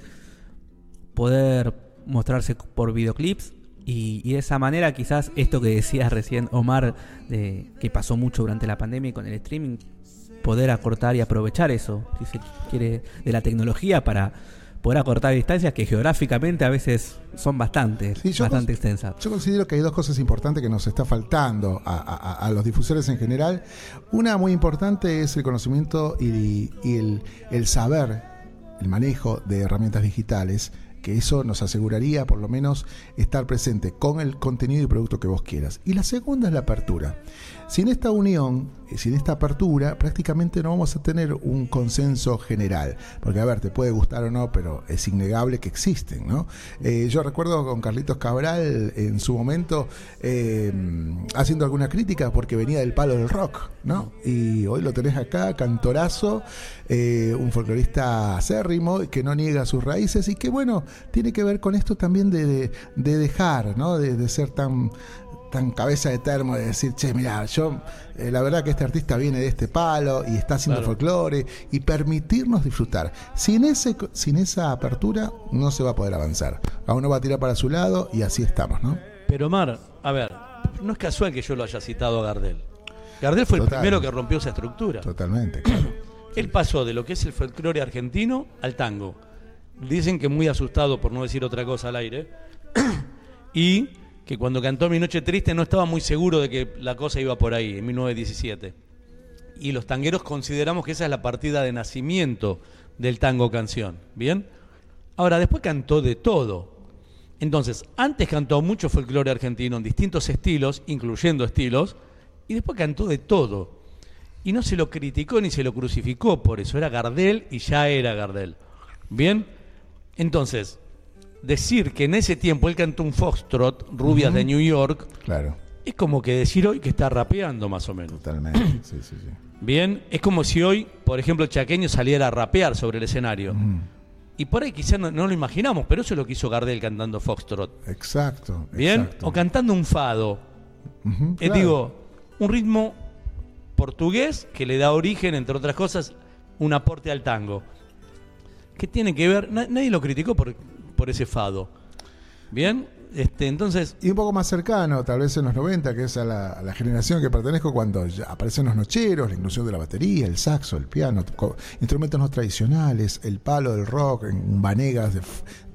poder mostrarse por videoclips. Y, y de esa manera quizás esto que decía recién Omar, de, que pasó mucho durante la pandemia y con el streaming, poder acortar y aprovechar eso, si se quiere, de la tecnología para poder acortar distancias que geográficamente a veces son bastante, Sí, bastante extensas. Yo considero que hay dos cosas importantes que nos está faltando a, a- a los difusores en general. Una muy importante es el conocimiento y, y el, el saber, el manejo de herramientas digitales, que eso nos aseguraría por lo menos estar presente con el contenido y producto que vos quieras. Y la segunda es la apertura. Sin esta unión, eh, sin esta apertura, prácticamente no vamos a tener un consenso general. Porque, a ver, te puede gustar o no, pero es innegable que existen, ¿no? Eh, yo recuerdo con Carlitos Cabral en su momento eh, haciendo alguna crítica porque venía del palo del rock, ¿no? Y hoy lo tenés acá, cantorazo, eh, un folclorista acérrimo que no niega sus raíces y que, bueno, tiene que ver con esto también de, de- de dejar, ¿no? De ser tan tan cabeza de termo de decir, che, mira, yo, eh, la verdad que este artista viene de este palo y está haciendo Claro. folclore y permitirnos disfrutar. Sin, ese, sin esa apertura no se va a poder avanzar. A uno va a tirar para su lado y así estamos, ¿no? Pero Omar, a ver, no es casual que yo lo haya citado a Gardel. Gardel fue el primero que rompió esa estructura. Totalmente, claro. Él pasó de lo que es el folclore argentino al tango. Dicen que muy asustado, por no decir otra cosa al aire, y que cuando cantó Mi Noche Triste no estaba muy seguro de que la cosa iba por ahí, en 1917. Y los tangueros consideramos que esa es la partida de nacimiento del tango canción. ¿Bien? Ahora, después cantó de todo. Entonces, antes cantó mucho folclore argentino en distintos estilos, incluyendo estilos, y después cantó de todo. Y no se lo criticó ni se lo crucificó por eso. Era Gardel y ya era Gardel. ¿Bien? Entonces, decir que en ese tiempo él cantó un foxtrot, Rubias de New York, Claro, es como que decir hoy que está rapeando más o menos. totalmente. Sí, sí, sí. Bien, es como si hoy, por ejemplo, chaqueño saliera a rapear sobre el escenario. Y por ahí quizás no, no lo imaginamos, pero eso es lo que hizo Gardel cantando Foxtrot. Exacto. Bien, exacto. o cantando un fado. Claro. digo, un ritmo portugués que le da origen, entre otras cosas, un aporte al tango. ¿Qué tiene que ver? Na- nadie lo criticó por, por ese fado. Bien, Este, entonces, Y un poco más cercano, tal vez en los 90, que es a la, generación que pertenezco, cuando aparecen los nocheros, la inclusión de la batería, el saxo, el piano, instrumentos no tradicionales, el palo del rock, en vanegas de-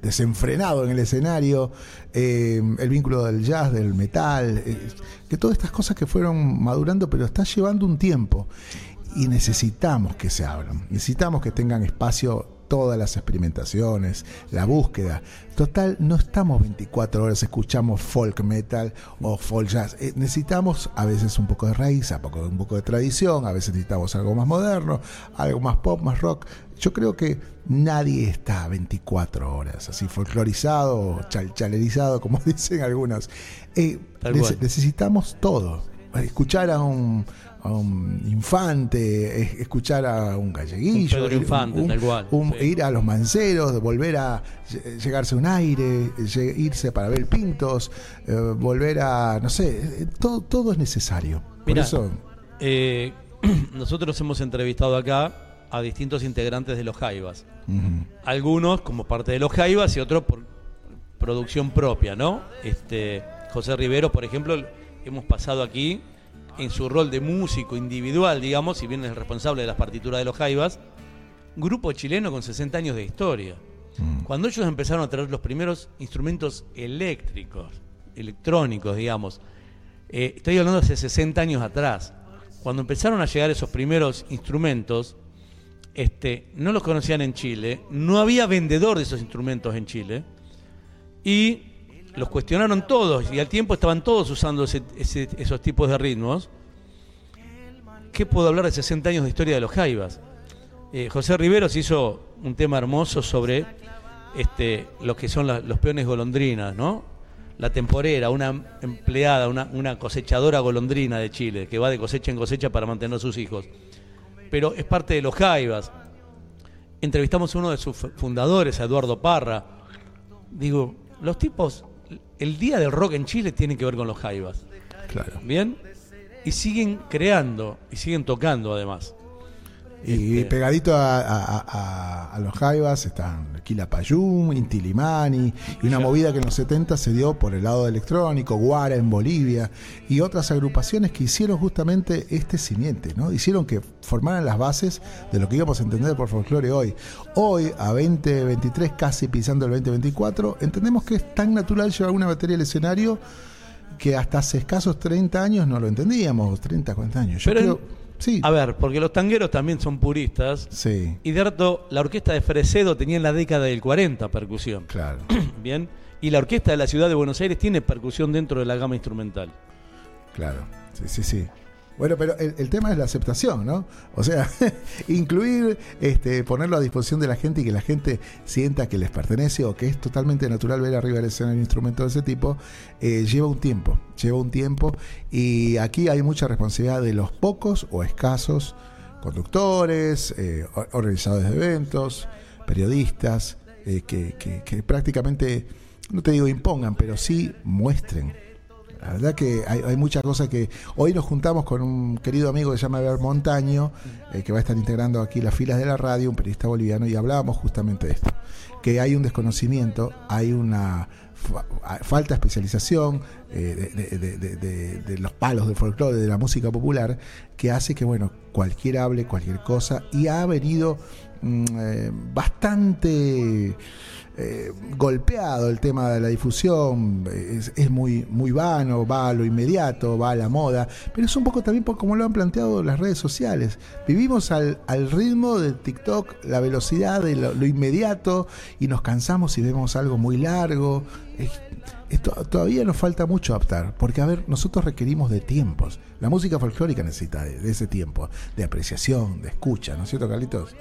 desenfrenado en el escenario, eh, el vínculo del jazz, del metal, eh, que todas estas cosas que fueron madurando, pero está llevando un tiempo. Y necesitamos que se abran, necesitamos que tengan espacio todas las experimentaciones, la búsqueda. Total, no estamos 24 horas, escuchamos folk metal o folk jazz. Eh, necesitamos a veces un poco de raíz, a poco, un poco de tradición, a veces necesitamos algo más moderno, algo más pop, más rock. Yo creo que nadie está 24 horas así folclorizado o chal- chalerizado, como dicen algunos. Eh, nece- necesitamos todo. Escuchar a un, a un infante, es- escuchar a un galleguillo, Un ir- Infante, tal cual, un- sí. ir a los manceros, volver a lle- llegarse un aire, irse para ver pintos, eh, volver a, no sé, eh, todo, todo es necesario. Por eso, eh, nosotros hemos entrevistado acá a distintos integrantes de los Jaivas. Algunos como parte de los Jaivas y otros por producción propia, ¿no? Este, José Rivero, por ejemplo, hemos pasado aquí en su rol de músico individual, digamos, si bien es el responsable de las partituras de los Jaivas, grupo chileno con 60 años de historia. Cuando ellos empezaron a traer los primeros instrumentos eléctricos, electrónicos, digamos, eh, estoy hablando de hace 60 años atrás, cuando empezaron a llegar esos primeros instrumentos, este, no los conocían en Chile, no había vendedor de esos instrumentos en Chile, y los cuestionaron todos, y al tiempo estaban todos usando esos tipos de ritmos. ¿Qué puedo hablar de 60 años de historia de los Jaivas? Eh, José Riveros hizo un tema hermoso sobre este, lo que son los peones golondrinas, ¿no? La temporera, una empleada, una, cosechadora golondrina de Chile, que va de cosecha en cosecha para mantener a sus hijos. Pero es parte de los Jaivas. Entrevistamos a uno de sus fu- fundadores, a Eduardo Parra. Digo, los tipos, el día del rock en Chile tiene que ver con los Jaivas. claro. ¿Bien? Y siguen creando, y siguen tocando además. Y Este- pegadito a, a- a- a los Jaivas están Quilapayún, Inti Limani, y una movida que en los 70 se dio por el lado electrónico, Guara en Bolivia, y otras agrupaciones que hicieron justamente este simiente, ¿no? Hicieron que formaran las bases de lo que íbamos a entender por folclore hoy. Hoy, a 2023, casi pisando el 2024, entendemos que es tan natural llevar una batería al escenario que hasta hace escasos 30 años no lo entendíamos, 30, 40 años. Yo Pero creo, sí, A ver, porque los tangueros también son puristas. sí, Y de harto, la orquesta de Fresedo tenía en la década del 40 percusión. claro. Bien. Y la orquesta de la ciudad de Buenos Aires tiene percusión dentro de la gama instrumental. Claro, sí, sí, sí. Bueno, pero el, tema es la aceptación, ¿no? O sea, incluir, este, ponerlo a disposición de la gente y que la gente sienta que les pertenece o que es totalmente natural ver arriba del escenario un instrumento de ese tipo, eh, lleva un tiempo, lleva un tiempo y aquí hay mucha responsabilidad de los pocos o escasos conductores, eh, or- organizadores de eventos, periodistas, eh, que, que- que prácticamente, no te digo impongan, pero sí muestren la verdad que hay, hay muchas cosas que... Hoy nos juntamos con un querido amigo que se llama Eber Montaño, eh, que va a estar integrando aquí las filas de la radio, un periodista boliviano, y hablábamos justamente de esto, que hay un desconocimiento, hay una fa- falta de especialización eh, de los palos del folclore, de la música popular, que hace que, bueno, cualquiera hable cualquier cosa, y ha venido mm, eh, bastante eh, golpeado el tema de la difusión, es, es muy, muy vano, va a lo inmediato, va a la moda, pero es un poco también como lo han planteado las redes sociales. Vivimos al, al ritmo de TikTok, la velocidad de lo, inmediato y nos cansamos si vemos algo muy largo. Es- esto, todavía nos falta mucho adaptar, porque a ver, nosotros requerimos de tiempos. La música folclórica necesita de, de ese tiempo, de apreciación, de escucha, ¿no es cierto, Carlitos?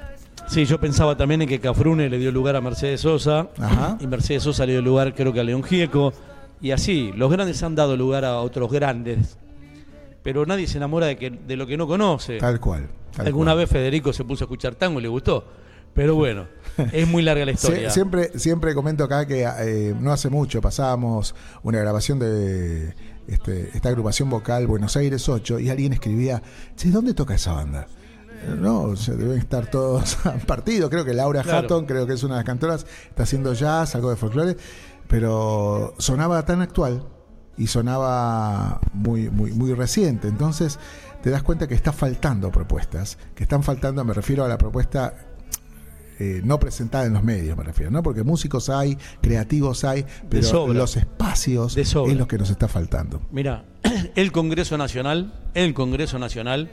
Sí, yo pensaba también en que Cafrune le dio lugar a Mercedes Sosa. Ajá. Y Mercedes Sosa le dio lugar, creo que a León Gieco. Y así, los grandes han dado lugar a otros grandes. Pero nadie se enamora de, que, de lo que no conoce. Tal cual. tal Alguna cual. vez Federico se puso a escuchar tango y le gustó. Pero bueno, es muy larga la Sie- historia. siempre, siempre comento acá que eh, no hace mucho pasábamos una grabación de este, esta agrupación vocal Buenos Aires 8 y alguien escribía, "Che, ¿dónde toca esa banda? No, deben estar todos partidos. Creo que Laura Claro. Hatton, creo que es una de las cantoras, está haciendo jazz, algo de folclore. pero sonaba tan actual y sonaba muy, muy, muy reciente. Entonces te das cuenta que está faltando propuestas, que están faltando, me refiero a la propuesta eh, no presentada en los medios, me refiero, ¿no? Porque músicos hay, creativos hay, pero los espacios es lo que nos está faltando. Mira, el Congreso Nacional, el Congreso Nacional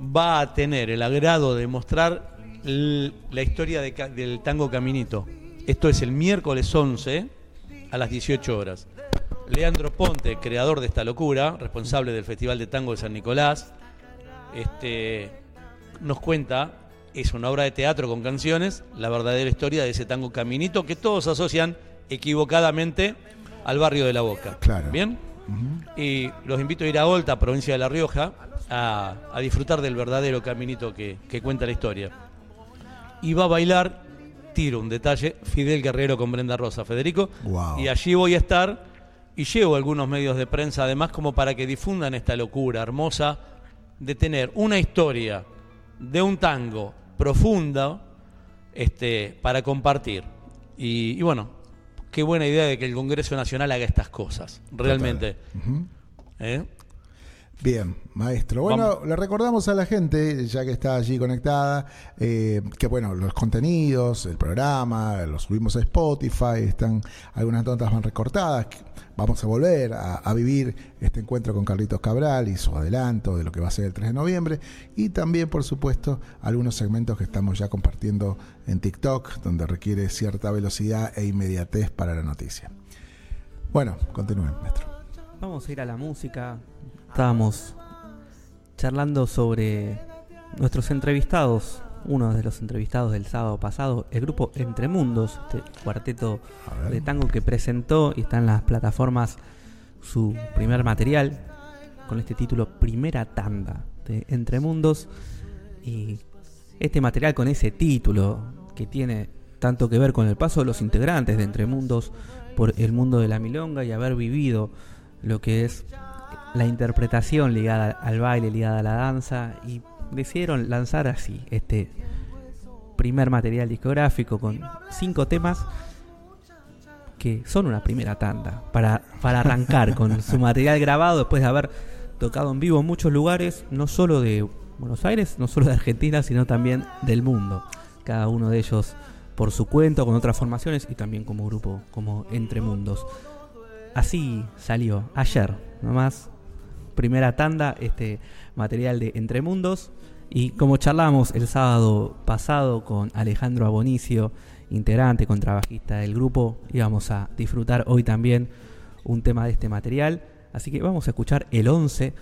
va a tener el agrado de mostrar la historia de del tango Caminito. Esto es el miércoles 11 a las 18 horas. Leandro Ponte, creador de esta locura, responsable del Festival de Tango de San Nicolás, este, nos cuenta, es una obra de teatro con canciones, la verdadera historia de ese tango Caminito que todos asocian equivocadamente al barrio de La Boca. Claro. ¿Bien? Y los invito a ir a Olta, provincia de La Rioja, a, a disfrutar del verdadero caminito que, que cuenta la historia. Y va a bailar, tiro un detalle, Fidel Guerrero con Brenda Rosa, Federico. Wow. Y allí voy a estar y llevo algunos medios de prensa además como para que difundan esta locura hermosa de tener una historia de un tango profunda este, para compartir. Y, y bueno, qué buena idea de que el Congreso Nacional haga estas cosas, realmente. ¿Eh? Bien, maestro. Bueno, Vamos. le recordamos a la gente, ya que está allí conectada, eh, que bueno, los contenidos, el programa, los subimos a Spotify, están algunas notas van recortadas. Vamos a volver a, a vivir este encuentro con Carlitos Cabral y su adelanto de lo que va a ser el 3 de noviembre. Y también, por supuesto, algunos segmentos que estamos ya compartiendo en TikTok, donde requiere cierta velocidad e inmediatez para la noticia. Bueno, continúen, maestro. Vamos a ir a la música. Estábamos charlando sobre nuestros entrevistados. Uno de los entrevistados del sábado pasado, el grupo Entre Mundos, este cuarteto de tango que presentó y está en las plataformas su primer material con este título Primera Tanda de Entre Mundos. Y este material con ese título que tiene tanto que ver con el paso de los integrantes de Entre Mundos por el mundo de la milonga y haber vivido lo que es la interpretación ligada al baile, ligada a la danza y decidieron lanzar así este primer material discográfico con cinco temas que son una primera tanda para, para arrancar con su material grabado después de haber tocado en vivo en muchos lugares, no solo de Buenos Aires, no solo de Argentina, sino también del mundo. Cada uno de ellos por su cuenta, con otras formaciones y también como grupo, como Entre Mundos. Así salió ayer, nomás, primera tanda, este material de Entre Mundos. Y como charlamos el sábado pasado con Alejandro Abonicio, integrante, contrabajista del grupo, íbamos a disfrutar hoy también un tema de este material. Así que vamos a escuchar el 11,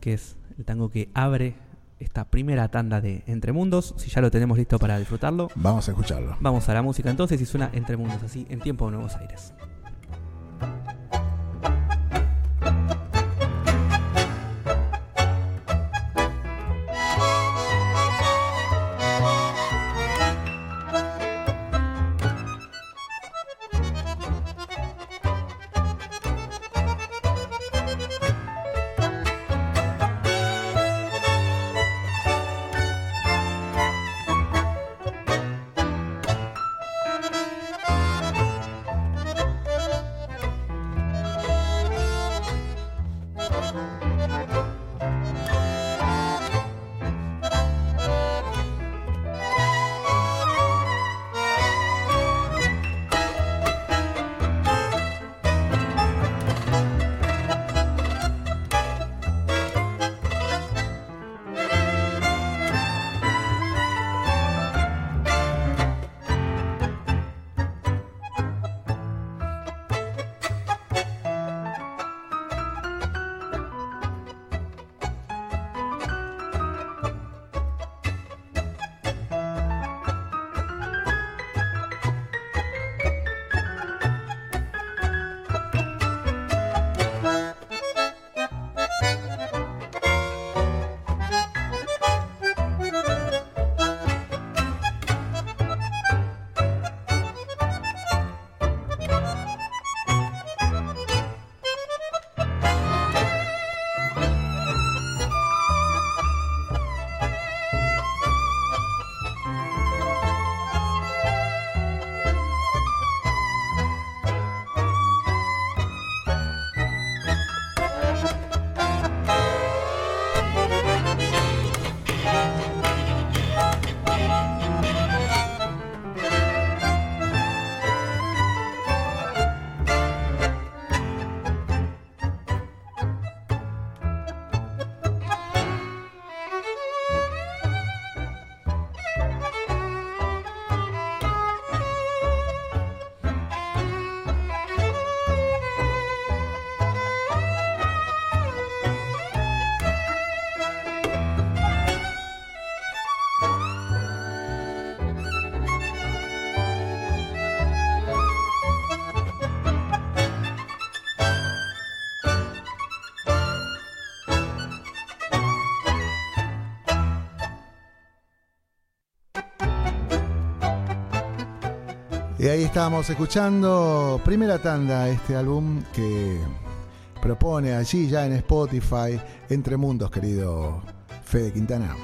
que es el tango que abre esta primera tanda de Entre Mundos. Si ya lo tenemos listo para disfrutarlo, Vamos a escucharlo. vamos a la música entonces y suena Entre Mundos así en tiempo de Nuevos Aires. Y ahí estábamos escuchando primera tanda, este álbum que propone allí ya en Spotify, Entre Mundos, querido Fede Quintana.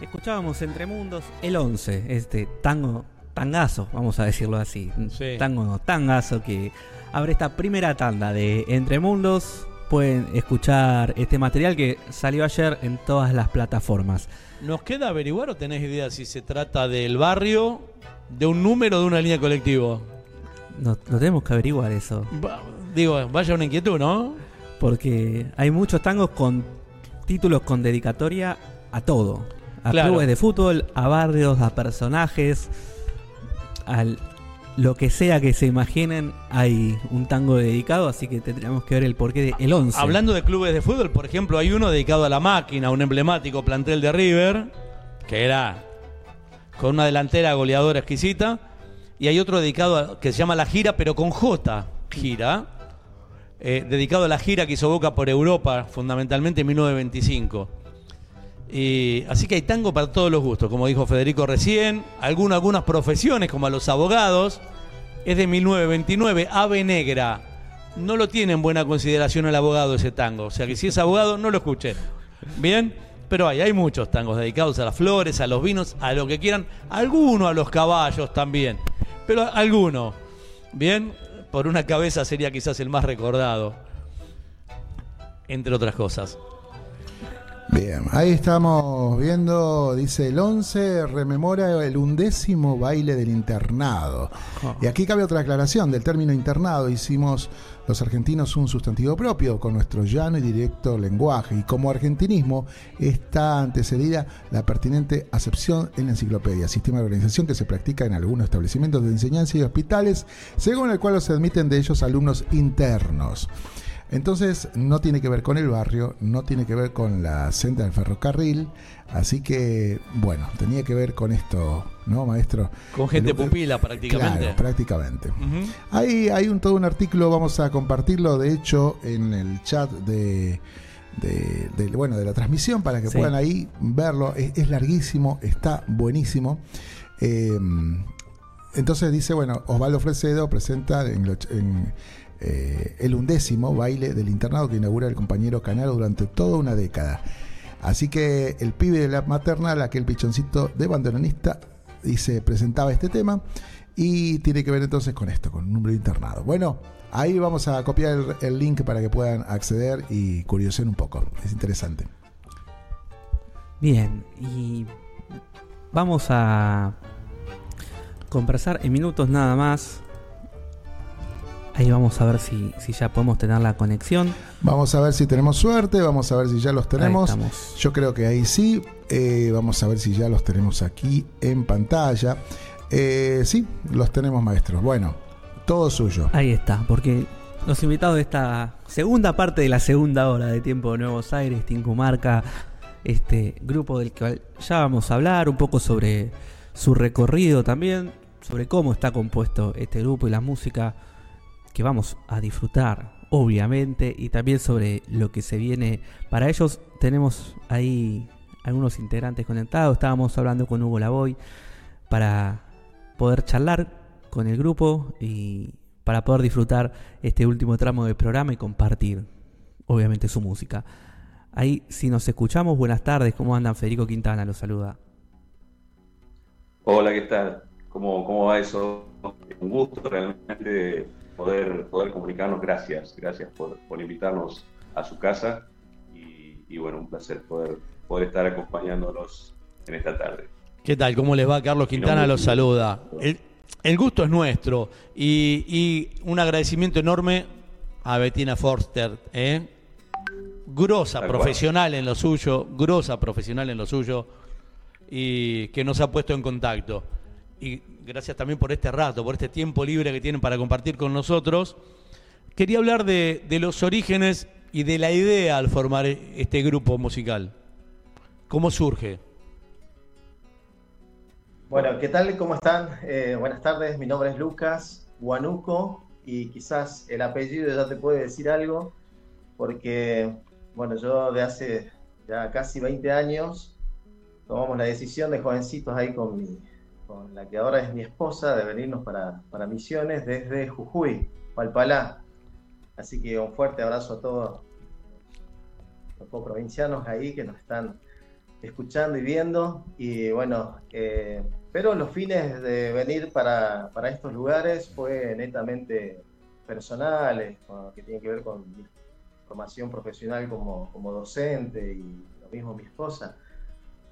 Escuchábamos Entre Mundos el 11, este tango, tangazo, vamos a decirlo así. Sí. Tango no, tangazo que abre esta primera tanda de Entre Mundos. Pueden escuchar este material que salió ayer en todas las plataformas. ¿Nos queda averiguar o tenés idea si se trata del barrio, de un número o de una línea colectivo? No, no tenemos que averiguar eso. Va- digo, vaya una inquietud, ¿no? Porque hay muchos tangos con títulos con dedicatoria a todo. A Claro. clubes de fútbol, a barrios, a personajes, a lo que sea que se imaginen, hay un tango dedicado, así que tendríamos que ver el porqué de el 11. Hablando de clubes de fútbol, por ejemplo, hay uno dedicado a la máquina, un emblemático plantel de River, que era con una delantera goleadora exquisita, y hay otro dedicado a- que se llama La Gira, pero con J, gira, eh, dedicado a la gira que hizo Boca por Europa, fundamentalmente en 1925. Así que hay tango para todos los gustos, como dijo Federico recién, algunas, algunas profesiones, como a los abogados, es de 1929, Ave Negra. No lo tiene en buena consideración el abogado ese tango. O sea que si es abogado, no lo escuchen. Bien, pero hay, hay muchos tangos dedicados a las flores, a los vinos, a lo que quieran. Algunos a los caballos también. Pero alguno. Bien, por una cabeza sería quizás el más recordado. Entre otras cosas. Bien, ahí estamos viendo, dice el 11, rememora el undécimo baile del internado. Y aquí cabe otra aclaración del término internado. Hicimos los argentinos un sustantivo propio con nuestro llano y directo lenguaje. Y como argentinismo está antecedida la pertinente acepción en la enciclopedia, sistema de organización que se practica en algunos establecimientos de enseñanza y hospitales, según el cual se admiten de ellos alumnos internos. Entonces no tiene que ver con el barrio, no tiene que ver con la senda del ferrocarril, así que bueno, tenía que ver con esto, ¿no, maestro? Con gente El- pupila prácticamente. Claro, prácticamente. Hay, hay un, todo un artículo, vamos a compartirlo, de hecho, en el chat de, de, de- bueno, de la transmisión para que Sí. puedan ahí verlo. Es, es larguísimo, está buenísimo. Eh, entonces dice, bueno, Osvaldo Fresedo presenta en, en, eh, el undécimo baile del internado que inaugura el compañero Canaro durante toda una década. Así que el pibe de la maternal, aquel pichoncito de bandoneonista, dice, presentaba este tema y tiene que ver entonces con esto, con un número internado. Bueno, ahí vamos a copiar el, link para que puedan acceder y curiosen un poco. Es interesante. Bien, y vamos a conversar en minutos nada más. Ahí vamos a ver si, si ya podemos tener la conexión. Vamos a ver si tenemos suerte, vamos a ver si ya los tenemos. Yo creo que ahí sí. Eh, vamos a ver si ya los tenemos aquí en pantalla. Eh, sí, los tenemos maestros. Bueno, todo suyo. Ahí está, porque los invitados de esta segunda parte de la segunda hora de Tiempo de Nuevos Aires, Tincumarca, este grupo del que ya vamos a hablar, un poco sobre su recorrido también, sobre cómo está compuesto este grupo y la música que vamos a disfrutar, obviamente, y también sobre lo que se viene para ellos. Tenemos ahí algunos integrantes conectados, estábamos hablando con Hugo Lavoy para poder charlar con el grupo y para poder disfrutar este último tramo del programa y compartir, obviamente, su música. Ahí, si nos escuchamos, buenas tardes, ¿cómo andan? Federico Quintana los saluda. Hola, ¿qué tal? ¿Cómo, cómo va eso? Un gusto realmente poder, poder comunicarnos. Gracias, gracias por, por invitarnos a su casa y, y bueno, un placer poder, poder estar acompañándolos en esta tarde. ¿Qué tal? ¿Cómo les va? Carlos Quintana los saluda. El, el gusto es nuestro y, y un agradecimiento enorme a Bettina Forster, ¿eh? grosa Tal cual. profesional en lo suyo, grosa profesional en lo suyo y que nos ha puesto en contacto. Y gracias también por este rato, por este tiempo libre que tienen para compartir con nosotros. Quería hablar de, los orígenes y de la idea al formar este grupo musical. ¿Cómo surge? Bueno, ¿qué tal? ¿Cómo están? Eh, buenas tardes, mi nombre es Lucas Guanuco y quizás el apellido ya te puede decir algo, porque, bueno, yo de hace ya casi 20 años tomamos la decisión de jovencitos ahí con mi, con la que ahora es mi esposa, de venirnos para, para Misiones desde Jujuy, Palpalá. Así que un fuerte abrazo a todos los coprovincianos ahí que nos están escuchando y viendo. Y bueno, eh, pero los fines de venir para, para estos lugares fue netamente personales, que tienen que ver con mi formación profesional como, como docente y lo mismo mi esposa.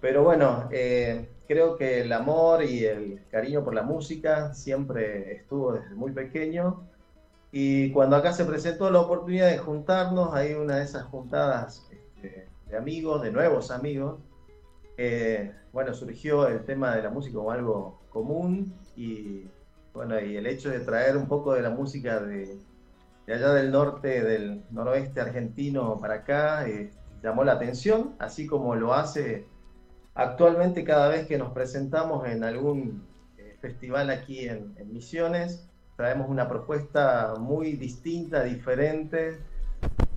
Pero bueno, eh, creo que el amor y el cariño por la música siempre estuvo desde muy pequeño. Y cuando acá se presentó la oportunidad de juntarnos, hay una de esas juntadas este, de amigos, de nuevos amigos, eh, bueno, surgió el tema de la música como algo común y bueno, y el hecho de traer un poco de la música de, de allá del norte, del noroeste argentino para acá, eh, llamó la atención, así como lo hace actualmente cada vez que nos presentamos en algún eh, festival aquí en, en Misiones, traemos una propuesta muy distinta, diferente,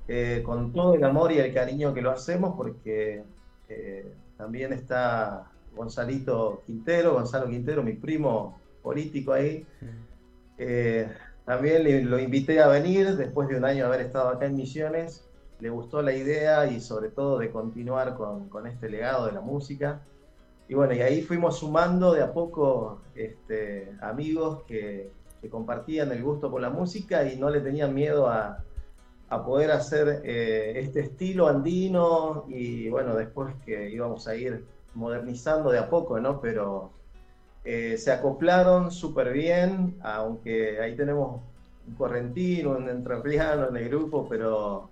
eh, con todo el amor y el cariño que lo hacemos, porque eh, también está Gonzalito Quintero, Gonzalo Quintero, mi primo político ahí. También le- lo invité a venir después de un año de haber estado acá en Misiones. Le gustó la idea y sobre todo de continuar con, este legado de la música. Y bueno, y ahí fuimos sumando de a poco este, amigos que, que compartían el gusto por la música y no le tenían miedo a, a poder hacer eh, este estilo andino y bueno, después que íbamos a ir modernizando de a poco, ¿no? Pero eh, se acoplaron súper bien, aunque ahí tenemos un correntino, un entrerriano en el grupo, pero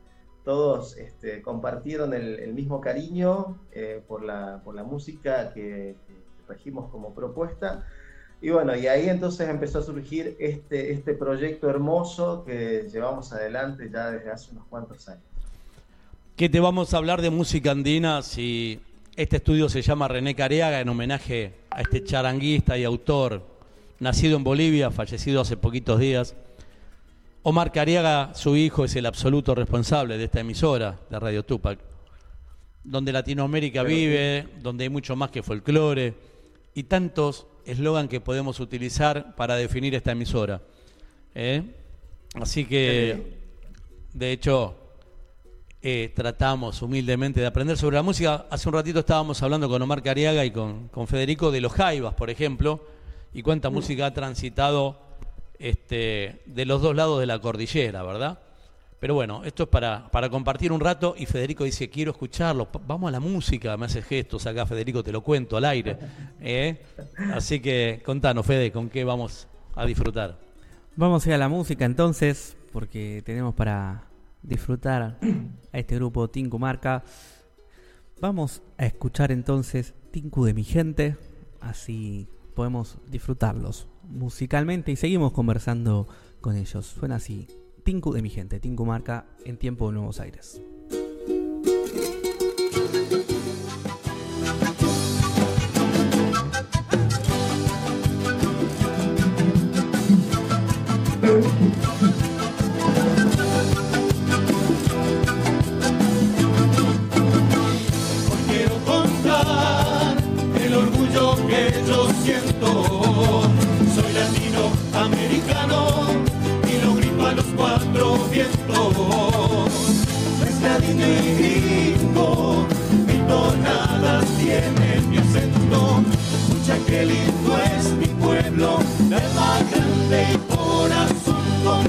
todos este, compartieron el, mismo cariño eh, por, la, por la música que, que trajimos como propuesta. Y bueno, y ahí entonces empezó a surgir este, este proyecto hermoso que llevamos adelante ya desde hace unos cuantos años. ¿Qué te vamos a hablar de música andina si este estudio se llama René Careaga en homenaje a este charanguista y autor nacido en Bolivia, fallecido hace poquitos días? Omar Cariaga, su hijo, es el absoluto responsable de esta emisora de Radio Tupac, donde Latinoamérica Pero vive, donde hay mucho más que folclore y tantos eslogan que podemos utilizar para definir esta emisora. ¿eh? Así que, de hecho, eh, tratamos humildemente de aprender sobre la música. Hace un ratito estábamos hablando con Omar Cariaga y con, con Federico de los Jaivas, por ejemplo, y cuánta música ha transitado este, de los dos lados de la cordillera, ¿verdad? Pero bueno, esto es para, para compartir un rato y Federico dice, quiero escucharlo, vamos a la música, me hace gestos acá Federico, te lo cuento al aire. ¿eh? Así que contanos, Fede, ¿con qué vamos a disfrutar? Vamos a ir a la música entonces, porque tenemos para disfrutar a este grupo Tinku Marca. Vamos a escuchar entonces Tinku de mi gente, así podemos disfrutarlos musicalmente y seguimos conversando con ellos. Suena así, Tinku de mi gente, Tinku Marca en tiempo de Nuevos Aires. Hoy quiero contar el orgullo que yo siento. Mezcladito y mi tonada tiene mi acento. Escucha qué lindo es mi pueblo, de alma grande y corazón con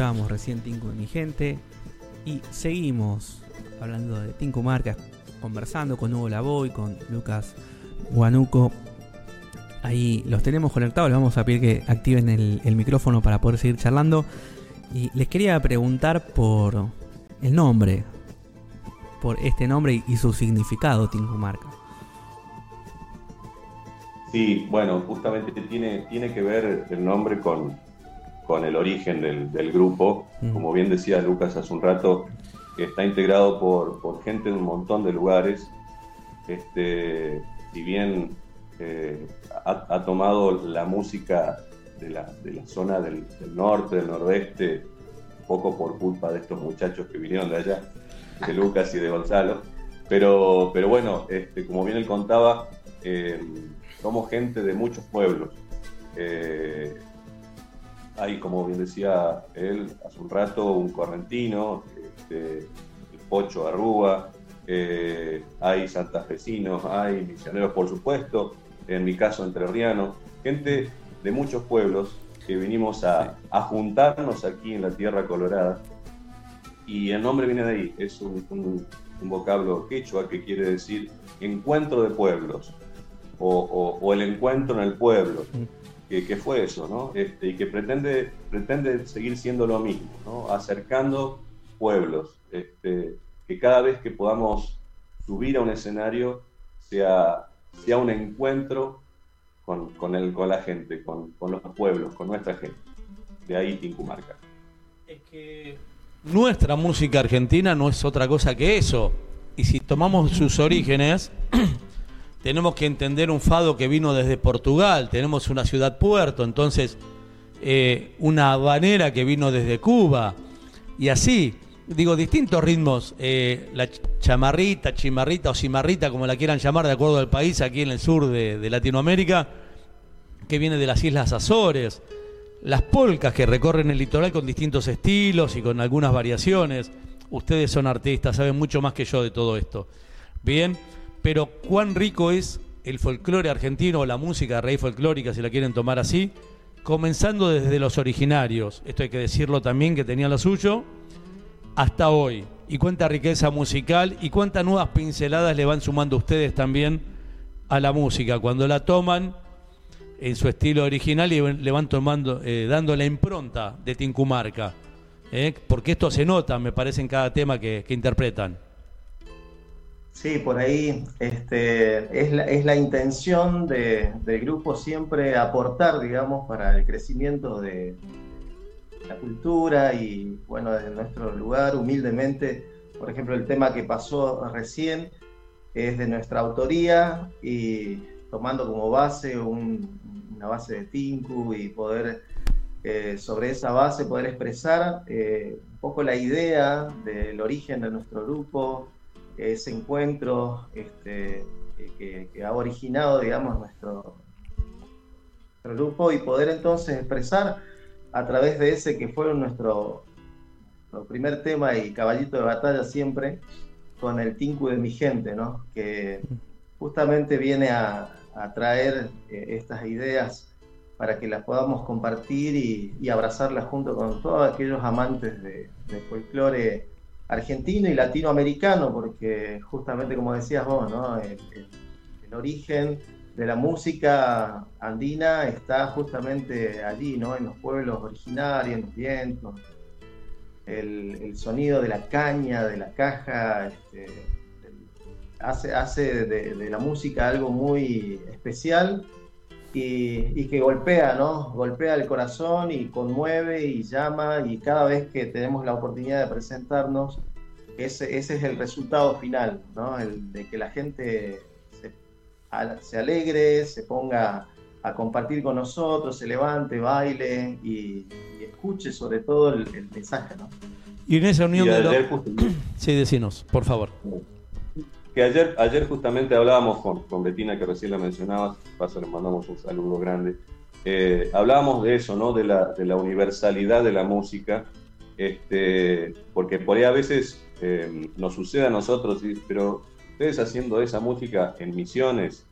escuchábamos recién Tinku de mi gente y seguimos hablando de Tinku Marcas, conversando con Hugo Lavoy, con Lucas Guanuco. Ahí los tenemos conectados, les vamos a pedir que activen el, micrófono para poder seguir charlando. Y les quería preguntar por el nombre, por este nombre y, y su significado, Tinku Marca. Sí, bueno, justamente tiene, tiene que ver el nombre con, con el origen del, del grupo. Mm. Como bien decía Lucas hace un rato, está integrado por, por gente de un montón de lugares. Este, si bien eh, ha, ha tomado la música de la, de la zona del, del norte, del nordeste, un poco por culpa de estos muchachos que vinieron de allá, de Lucas y de Gonzalo. Pero, pero bueno, este, como bien él contaba, eh, somos gente de muchos pueblos. Eh, hay, como bien decía él hace un rato, un correntino, este, el Pocho Arrúa, eh, hay santafesinos, hay misioneros, por supuesto, en mi caso entrerriano, gente de muchos pueblos que vinimos a, a juntarnos aquí en la Tierra Colorada. Y el nombre viene de ahí, es un, un- un vocablo quechua que quiere decir encuentro de pueblos o, o- o el encuentro en el pueblo, que, que fue eso, ¿no? Este, y que pretende, pretende seguir siendo lo mismo, ¿no? Acercando pueblos, este, que cada vez que podamos subir a un escenario sea, sea un encuentro con, con, el, con la gente, con, con los pueblos, con nuestra gente. De ahí Tincumarca. Nuestra música argentina no es otra cosa que eso. Y si tomamos sus orígenes, tenemos que entender un fado que vino desde Portugal, tenemos una ciudad puerto, entonces eh, una habanera que vino desde Cuba, y así, digo, distintos ritmos, eh, la ch- chamarrita, chimarrita o cimarrita, como la quieran llamar de acuerdo al país, aquí en el sur de Latinoamérica, que viene de las Islas Azores, las polcas que recorren el litoral con distintos estilos y con algunas variaciones. Ustedes son artistas, saben mucho más que yo de todo esto. Bien, pero cuán rico es el folclore argentino o la música raíz folclórica, si la quieren tomar así, comenzando desde los originarios, esto hay que decirlo también que tenía lo suyo, hasta hoy. Y cuánta riqueza musical y cuántas nuevas pinceladas le van sumando ustedes también a la música. Cuando la toman en su estilo original y le van tomando, eh, dando la impronta de Tincumarca. ¿eh? Porque esto se nota, me parece, en cada tema que, que interpretan. Sí, por ahí este, es, la, es la intención de- del grupo siempre aportar, digamos, para el crecimiento de la cultura y, bueno, desde nuestro lugar, humildemente, por ejemplo, el tema que pasó recién es de nuestra autoría y tomando como base un- una base de Tinku y poder eh, sobre esa base poder expresar eh, un poco la idea del origen de nuestro grupo, ese encuentro este, que- ha originado, digamos, nuestro, grupo y poder entonces expresar a través de ese que fue nuestro, primer tema y caballito de batalla siempre, con el Tinku de mi gente, ¿no? Que justamente viene a, traer eh, estas ideas para que las podamos compartir y, abrazarlas junto con todos aquellos amantes de folclore argentino y latinoamericano, porque justamente como decías vos, ¿no? el, origen de la música andina está justamente allí, ¿no? en los pueblos originarios, en los vientos, el, el sonido de la caña, de la caja, este, hace, hace de la música algo muy especial y, y que golpea, ¿no? Golpea el corazón y conmueve y llama y cada vez que tenemos la oportunidad de presentarnos, ese, ese es el resultado final, ¿no? El de que la gente se, a- se alegre, se ponga a compartir con nosotros, se levante, baile y, y escuche sobre todo el, el mensaje, ¿no? Y en esa unión Y de los... justamente- Sí, decinos, por favor. Que ayer, ayer justamente hablábamos con, con Betina, que recién la mencionabas, paso le mandamos un saludo grande, eh, hablábamos de eso, ¿no? De la, de la universalidad de la música, este, porque por ahí a veces eh, nos sucede a nosotros, pero ustedes haciendo esa música en Misiones,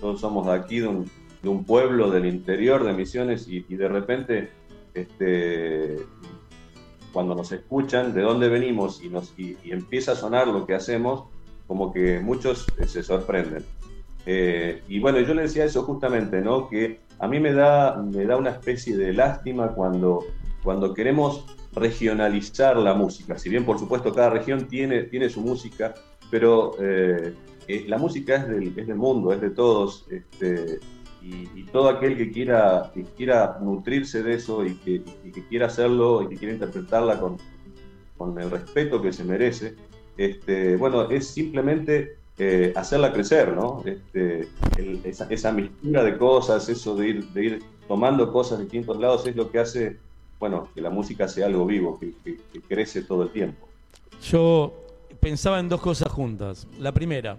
todos somos de aquí, de un, de un pueblo del interior de Misiones, y, y de repente, este, cuando nos escuchan de dónde venimos y, nos, y empieza a sonar lo que hacemos, como que muchos eh, se sorprenden. Eh, y bueno, yo le decía eso justamente, ¿no? Que a mí me da, me da una especie de lástima cuando, cuando queremos regionalizar la música. Si bien, por supuesto, cada región tiene, tiene su música, pero eh, eh, la música es del, es del mundo, es de todos. Este, y, y todo aquel que quiera, que quiera nutrirse de eso y que, y que quiera hacerlo y que quiera interpretarla con, con el respeto que se merece, este, bueno, es simplemente eh, hacerla crecer, ¿no? Este, el- esa, esa mistura de cosas, eso de ir, de ir tomando cosas de distintos lados, es lo que hace, bueno, que la música sea algo vivo, que, que- que crece todo el tiempo. Yo pensaba en dos cosas juntas. La primera,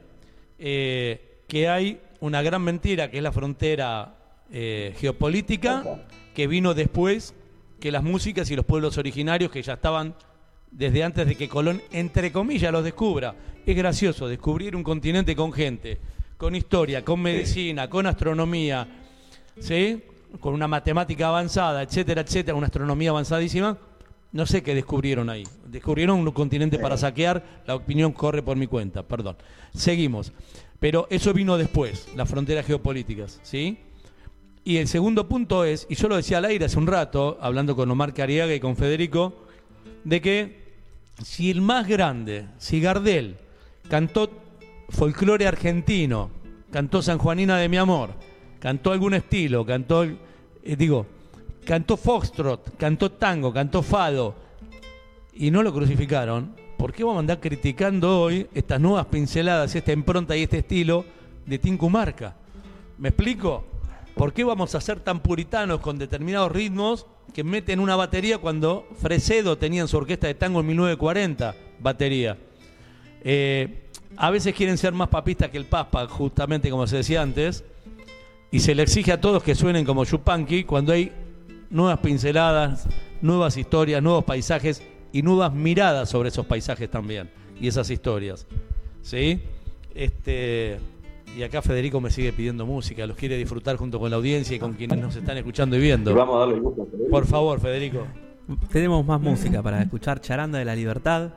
eh, que hay una gran mentira que es la frontera eh, geopolítica que vino después que las músicas y los pueblos originarios que ya estaban desde antes de que Colón, entre comillas, los descubra. Es gracioso descubrir un continente con gente, con historia, con medicina, con astronomía, ¿sí? con una matemática avanzada, etcétera, etcétera, una astronomía avanzadísima. No sé qué descubrieron ahí. Descubrieron un continente para saquear. La opinión corre por mi cuenta, perdón. Seguimos. Pero eso vino después, las fronteras geopolíticas, ¿sí? Y el segundo punto es, y yo lo decía al aire hace un rato, hablando con Omar Cariaga y con Federico, de que si el más grande, si Gardel cantó folclore argentino, cantó San Juanina de mi amor, cantó algún estilo, cantó, eh, digo, cantó foxtrot, cantó tango, cantó fado, y no lo crucificaron, ¿por qué vamos a andar criticando hoy estas nuevas pinceladas, esta impronta y este estilo de Tinku Marca? ¿Me explico? ¿Por qué vamos a ser tan puritanos con determinados ritmos que meten una batería cuando Fresedo tenía en su orquesta de tango en 1940 batería? Eh, a veces quieren ser más papistas que el Papa, justamente como se decía antes, y se le exige a todos que suenen como Chupanqui cuando hay nuevas pinceladas, nuevas historias, nuevos paisajes y nuevas miradas sobre esos paisajes también y esas historias. ¿Sí? Este, y acá Federico me sigue pidiendo música, los quiere disfrutar junto con la audiencia y con quienes nos están escuchando y viendo. Y vamos a darle gusto a Federico. Por favor, Federico. Tenemos más música para escuchar Charanda de la Libertad,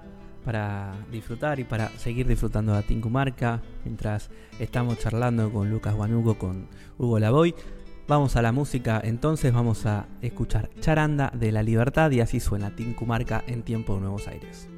para disfrutar y para seguir disfrutando de Tincumarca mientras estamos charlando con Lucas Guanuco, con Hugo Lavoy. Vamos a la música, entonces vamos a escuchar Charanda de la Libertad y así suena Tincumarca en tiempo de Nuevos Aires.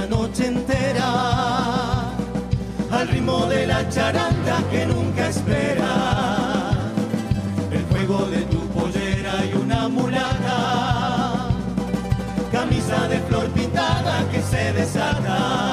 La noche entera al ritmo de la charanga que nunca espera. El juego de tu pollera y una mulata, camisa de flor pintada que se desata.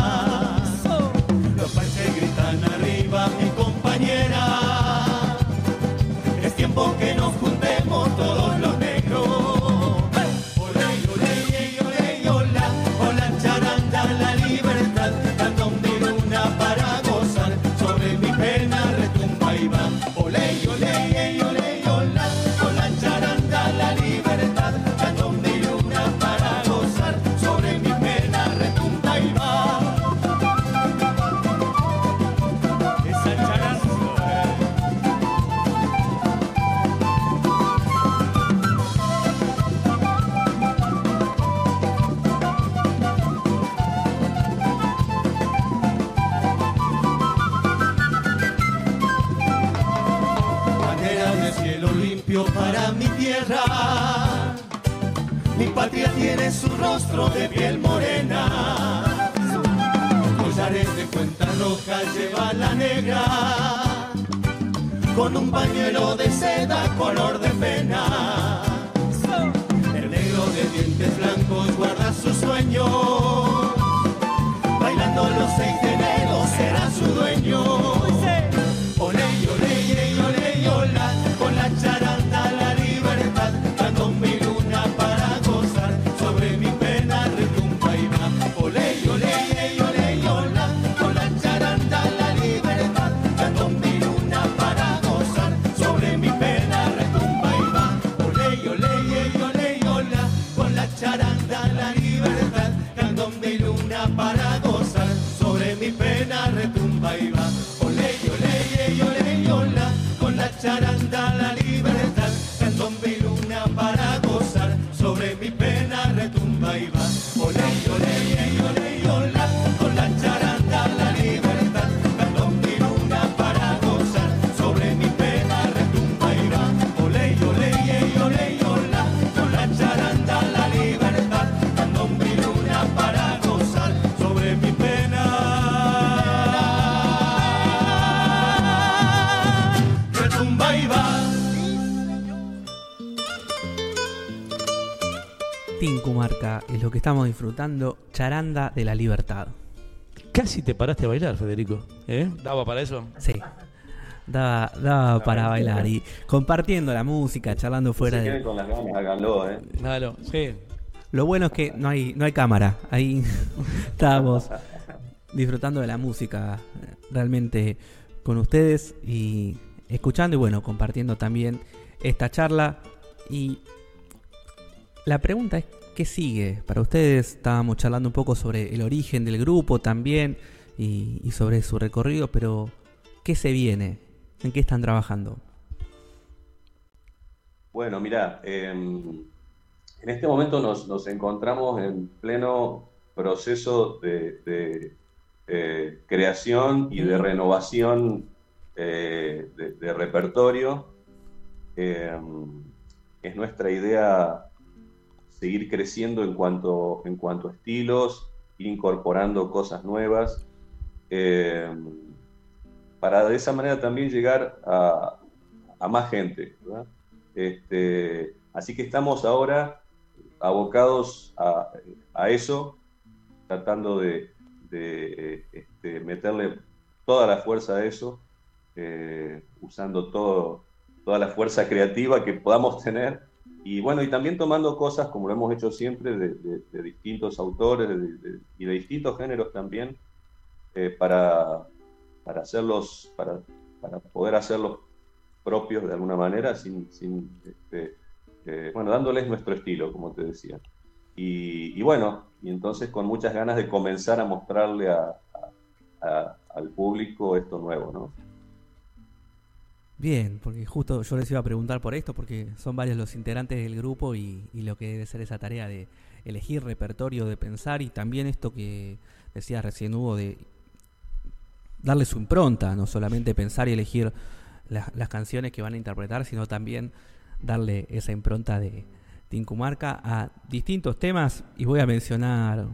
Lo que estamos disfrutando, Charanda de la Libertad. Casi te paraste a bailar, Federico. ¿Eh? ¿Daba para eso? Sí. Daba, daba para bailar y compartiendo la música, charlando fuera de... queden con las ganas, háganlo, ¿eh? Sí. Lo bueno es que no hay, no hay cámara. Ahí estábamos disfrutando de la música realmente con ustedes y escuchando y bueno, compartiendo también esta charla. Y la pregunta es, ¿qué sigue? Para ustedes estábamos charlando un poco sobre el origen del grupo también y, y sobre su recorrido, pero ¿qué se viene? ¿En qué están trabajando? Bueno, mira, en este momento nos, nos encontramos en pleno proceso de, de, eh, creación y de renovación eh, de, de repertorio. Eh, es nuestra idea seguir creciendo en cuanto, en cuanto a estilos, incorporando cosas nuevas, eh, para de esa manera también llegar a, a más gente. Este, así que estamos ahora abocados a, a eso, tratando de, de, este, meterle toda la fuerza a eso, eh, usando todo, toda la fuerza creativa que podamos tener. Y bueno, y también tomando cosas, como lo hemos hecho siempre, de, de- de distintos autores de- y de distintos géneros también, eh, para, para hacerlos, para, para poder hacerlos propios de alguna manera, sin, sin este, eh, bueno, dándoles nuestro estilo, como te decía. Y, y bueno, y entonces con muchas ganas de comenzar a mostrarle a- a- a- al público esto nuevo, ¿no? Bien, porque justo yo les iba a preguntar por esto, porque son varios los integrantes del grupo y, y lo que debe ser esa tarea de elegir repertorio, de pensar y también esto que decías recién Hugo, de darle su impronta, no solamente pensar y elegir la- las canciones que van a interpretar, sino también darle esa impronta de Tincumarca a distintos temas y voy a mencionar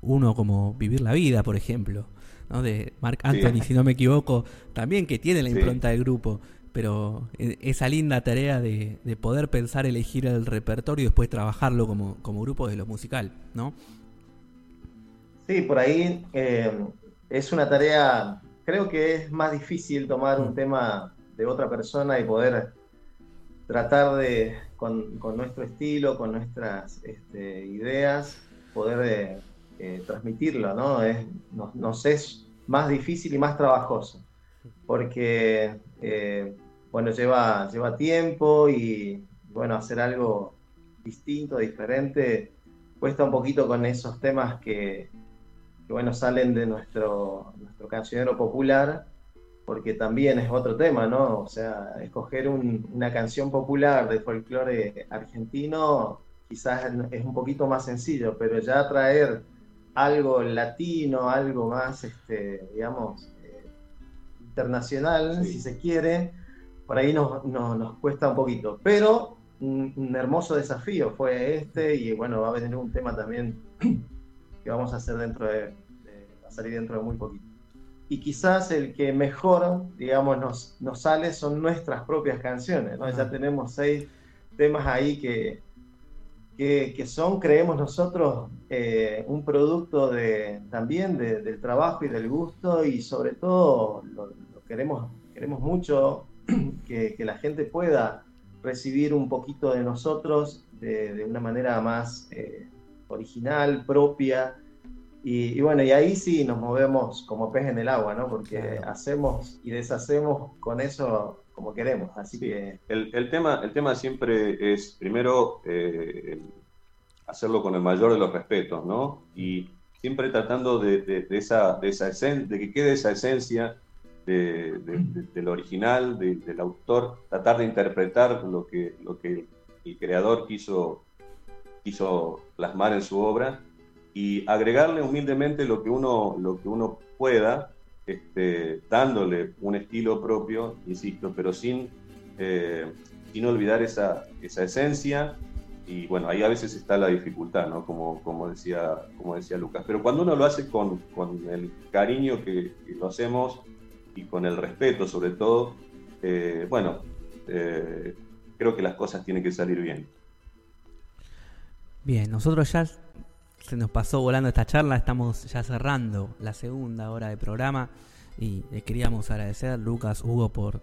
uno como Vivir la Vida, por ejemplo, ¿no? de Mark Sí. Anthony, si no me equivoco, también que tiene la Sí. impronta del grupo, pero eh, esa linda tarea de, de poder pensar, elegir el repertorio y después trabajarlo como, como grupo de lo musical, ¿no? Sí, por ahí eh, es una tarea, creo que es más difícil tomar un tema de otra persona y poder tratar de, con, con nuestro estilo, con nuestras este, ideas, poder eh, eh, transmitirlo, ¿no? Es, nos, nos es más difícil y más trabajoso, porque, eh, bueno, lleva, lleva tiempo y, bueno, hacer algo distinto, diferente, cuesta un poquito con esos temas que, bueno, salen de nuestro, nuestro cancionero popular, porque también es otro tema, ¿no? O sea, escoger un- una canción popular de folclore argentino quizás es un poquito más sencillo, pero ya traer algo latino, algo más, este, digamos, internacional, si se quiere, por ahí nos, nos- nos cuesta un poquito. Pero un, un hermoso desafío fue este, y bueno, va a venir un tema también que vamos a hacer dentro de, de- va a salir dentro de muy poquito. Y quizás el que mejor, digamos, nos, nos sale son nuestras propias canciones, ¿no? Ya tenemos seis temas ahí que, que, que son, creemos nosotros, eh, un producto de, también de- del trabajo y del gusto y sobre todo lo queremos, queremos mucho que, que la gente pueda recibir un poquito de nosotros de, de una manera más eh, original, propia. Y, y bueno, y ahí sí nos movemos como pez en el agua, ¿no? Porque hacemos y deshacemos con eso como queremos. Así que El, el tema, el tema siempre es, primero, eh, hacerlo con el mayor de los respetos, ¿no? Y siempre tratando de, de- de esa, de, esa esen- de que quede esa esencia de, de- de- del original, de- del autor, tratar de interpretar lo que, lo que el creador quiso, quiso plasmar en su obra y agregarle humildemente lo que uno, lo que uno pueda, este, dándole un estilo propio, insisto, pero sin, eh, sin olvidar esa, esa esencia. Y bueno, ahí a veces está la dificultad, ¿no? Como, como, decía, como decía Lucas. Pero cuando uno lo hace con, con el cariño que, que lo hacemos y con el respeto sobre todo, eh, bueno, eh, creo que las cosas tienen que salir bien. Bien, nosotros ya se nos pasó volando esta charla, estamos ya cerrando la segunda hora de programa y le queríamos agradecer Lucas, Hugo por,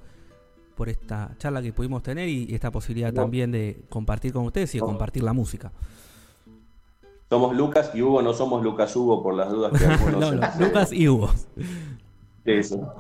por esta charla que pudimos tener y esta posibilidad No. también de compartir con ustedes y de No. compartir la música. Somos Lucas y Hugo, no somos Lucas Hugo por las dudas que algunos No, no, se- Lucas y Hugo. Eso.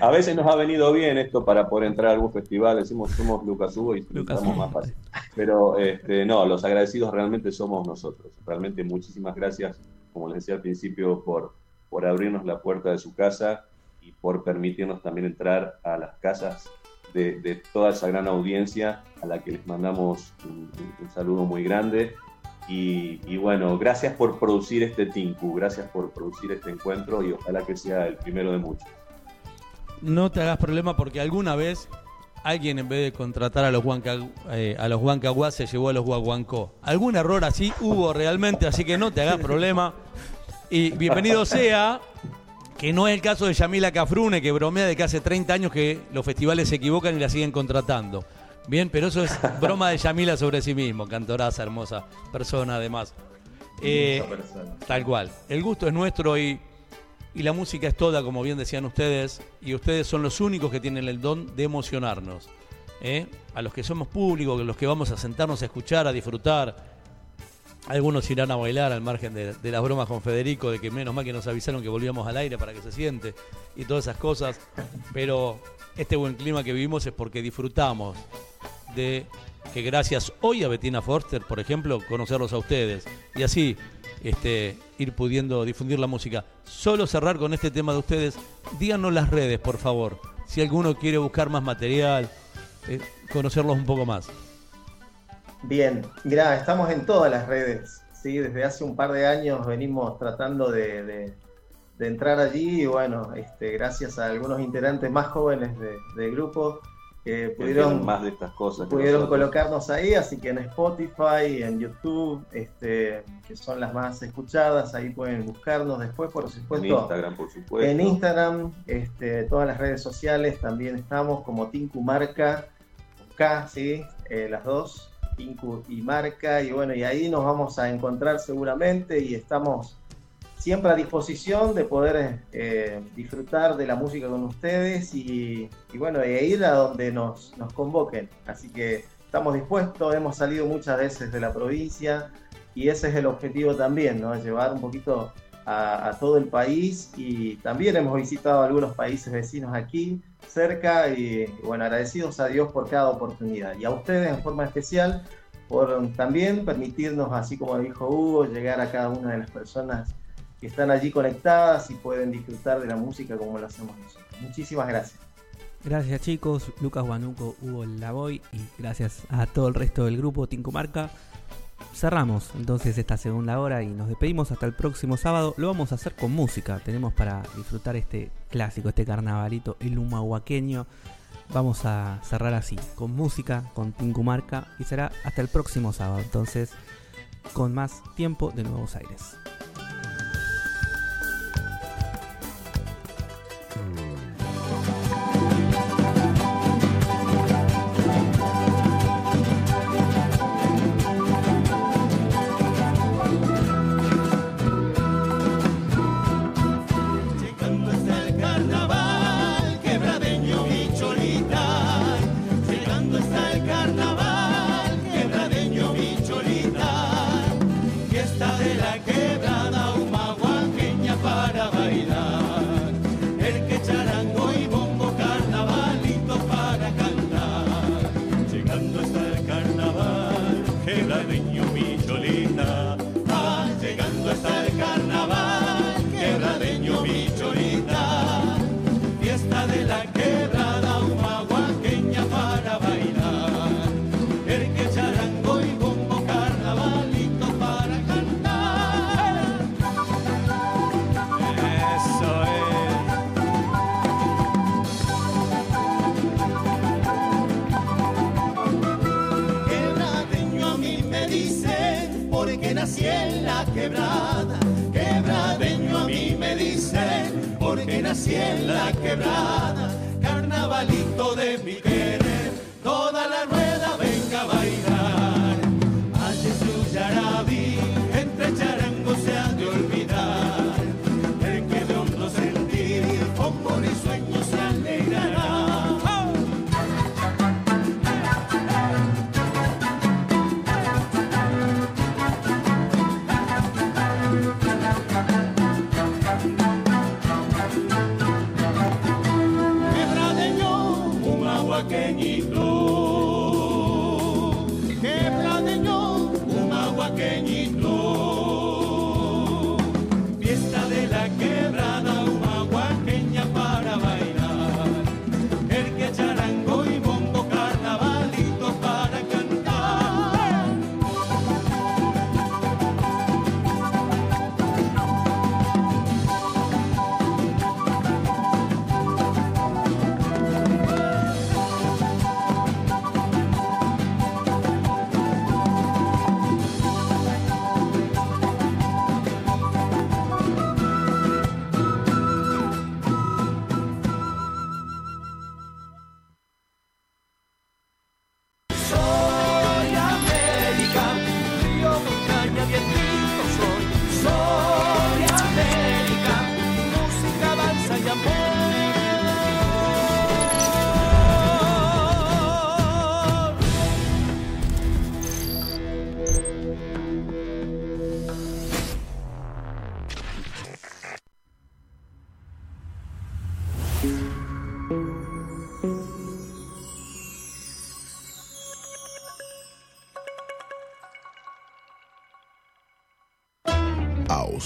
a veces nos ha venido bien esto para poder entrar a algún festival, decimos somos Lucas Hugo y Lucas estamos más fácil. Pero este, no, los agradecidos realmente somos nosotros. Realmente muchísimas gracias, como les decía al principio, por, por abrirnos la puerta de su casa y por permitirnos también entrar a las casas de, de toda esa gran audiencia a la que les mandamos un, un- un saludo muy grande. Y, bueno, gracias por producir este Tinku, gracias por producir este encuentro y ojalá que sea el primero de muchos. No te hagas problema porque alguna vez alguien en vez de contratar a los Huanca, eh, a los Huancahuá se llevó a los Guaguancó. Algún error así hubo realmente, así que no te hagas problema. Y bienvenido sea, que no es el caso de Yamila Cafrune, que bromea de que hace 30 años que los festivales se equivocan y la siguen contratando. Bien, pero eso es broma de Yamila sobre sí mismo, cantoraza, hermosa persona además. Eh, persona. Tal cual. El gusto es nuestro y, y la música es toda, como bien decían ustedes, y ustedes son los únicos que tienen el don de emocionarnos. ¿eh? A los que somos públicos, los que vamos a sentarnos a escuchar, a disfrutar. Algunos irán a bailar al margen de, de las bromas con Federico, de que menos mal que nos avisaron que volvíamos al aire para que se siente y todas esas cosas. Pero este buen clima que vivimos es porque disfrutamos de que gracias hoy a Bettina Forster, por ejemplo, conocerlos a ustedes y así este, ir pudiendo difundir la música. Solo cerrar con este tema de ustedes, díganos las redes, por favor, si alguno quiere buscar más material, eh, conocerlos un poco más. Bien, mirá, estamos en todas las redes, ¿sí? Desde hace un par de años venimos tratando de, de- de entrar allí y bueno, este, gracias a algunos integrantes más jóvenes de- del grupo que pudieron, más de estas cosas. pudieron nosotros. colocarnos ahí, así que en Spotify, en YouTube, este, que son las más escuchadas, ahí pueden buscarnos después, por En supuesto. Instagram, por supuesto. En Instagram, este, todas las redes sociales también estamos como Tinku Marca, K, ¿sí? Eh, las dos, Tinku y Marca, y bueno, y ahí nos vamos a encontrar seguramente y estamos siempre a disposición de poder eh, disfrutar de la música con ustedes y, y bueno, e ir a donde nos, nos convoquen. Así que estamos dispuestos, hemos salido muchas veces de la provincia y ese es el objetivo también, ¿no? Llevar un poquito a, a todo el país y también hemos visitado algunos países vecinos aquí cerca y, bueno, agradecidos a Dios por cada oportunidad y a ustedes en forma especial por también permitirnos, así como dijo Hugo, llegar a cada una de las personas que están allí conectadas y pueden disfrutar de la música como lo hacemos nosotros. Muchísimas gracias. Gracias chicos, Lucas Guanuco, Hugo Lavoy y gracias a todo el resto del grupo Tinco Marca. Cerramos entonces esta segunda hora y nos despedimos hasta el próximo sábado. Lo vamos a hacer con música. Tenemos para disfrutar este clásico, este carnavalito, el humahuaqueño. Vamos a cerrar así, con música, con Tincu Marca y será hasta el próximo sábado. Entonces, con más tiempo de Nuevos Aires. Nací en la quebrada, carnavalito de mi querer, toda la rueda venga a.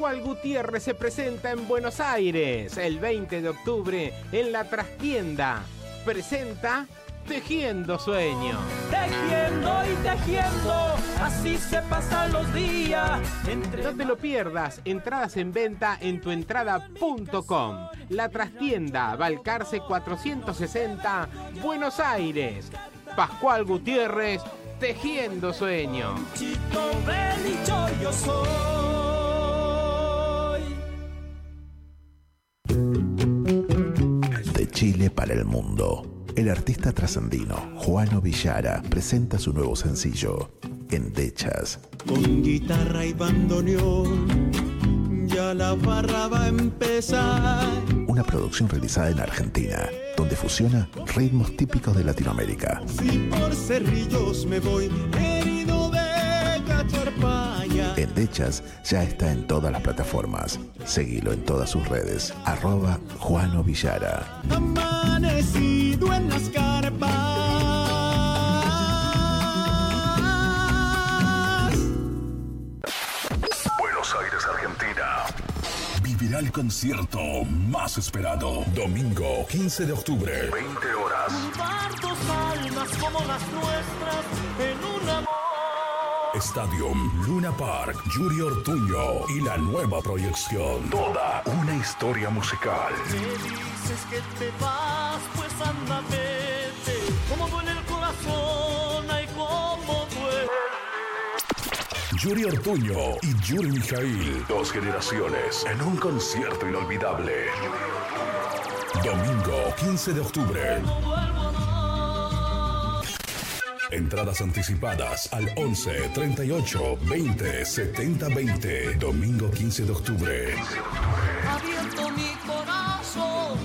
Pascual Gutiérrez se presenta en Buenos Aires el 20 de octubre en la trastienda. Presenta Tejiendo Sueños. Tejiendo y tejiendo, así se pasan los días. Entre No te lo pierdas, entradas en venta en tuentrada.com. La trastienda Balcarce 460, Buenos Aires. Pascual Gutiérrez, Tejiendo Sueños. Chito yo soy. De Chile para el mundo. El artista trascendino Juano Villara presenta su nuevo sencillo, Endechas. Con guitarra y bandoneón, ya la farra va a empezar. Una producción realizada en Argentina, donde fusiona ritmos típicos de Latinoamérica. Si por cerrillos me voy, herido de cacharpaya. Endechas ya está en todas las plataformas. Seguilo en todas sus redes. Arroba Juano Villara. Amanecido en las carpas. Buenos Aires, Argentina. Vivirá el concierto más esperado. Domingo 15 de octubre. 20 horas. Almas como las nuestras. Stadium Luna Park, Yuri Ortuño y la nueva proyección. Toda una historia musical. Me dices que te vas, pues anda, vete. Como duele el corazón, ay, como duele. Yuri Ortuño y Yuri Mijail. Dos generaciones en un concierto inolvidable. Domingo 15 de octubre. Entradas anticipadas al 11 38 20 70 20. Domingo 15 de octubre. Abierto mi corazón.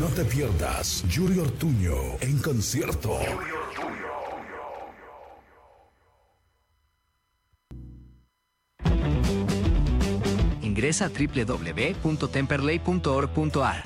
No te pierdas Yuri Ortuño en concierto. Ingresa a www.temperley.org.ar.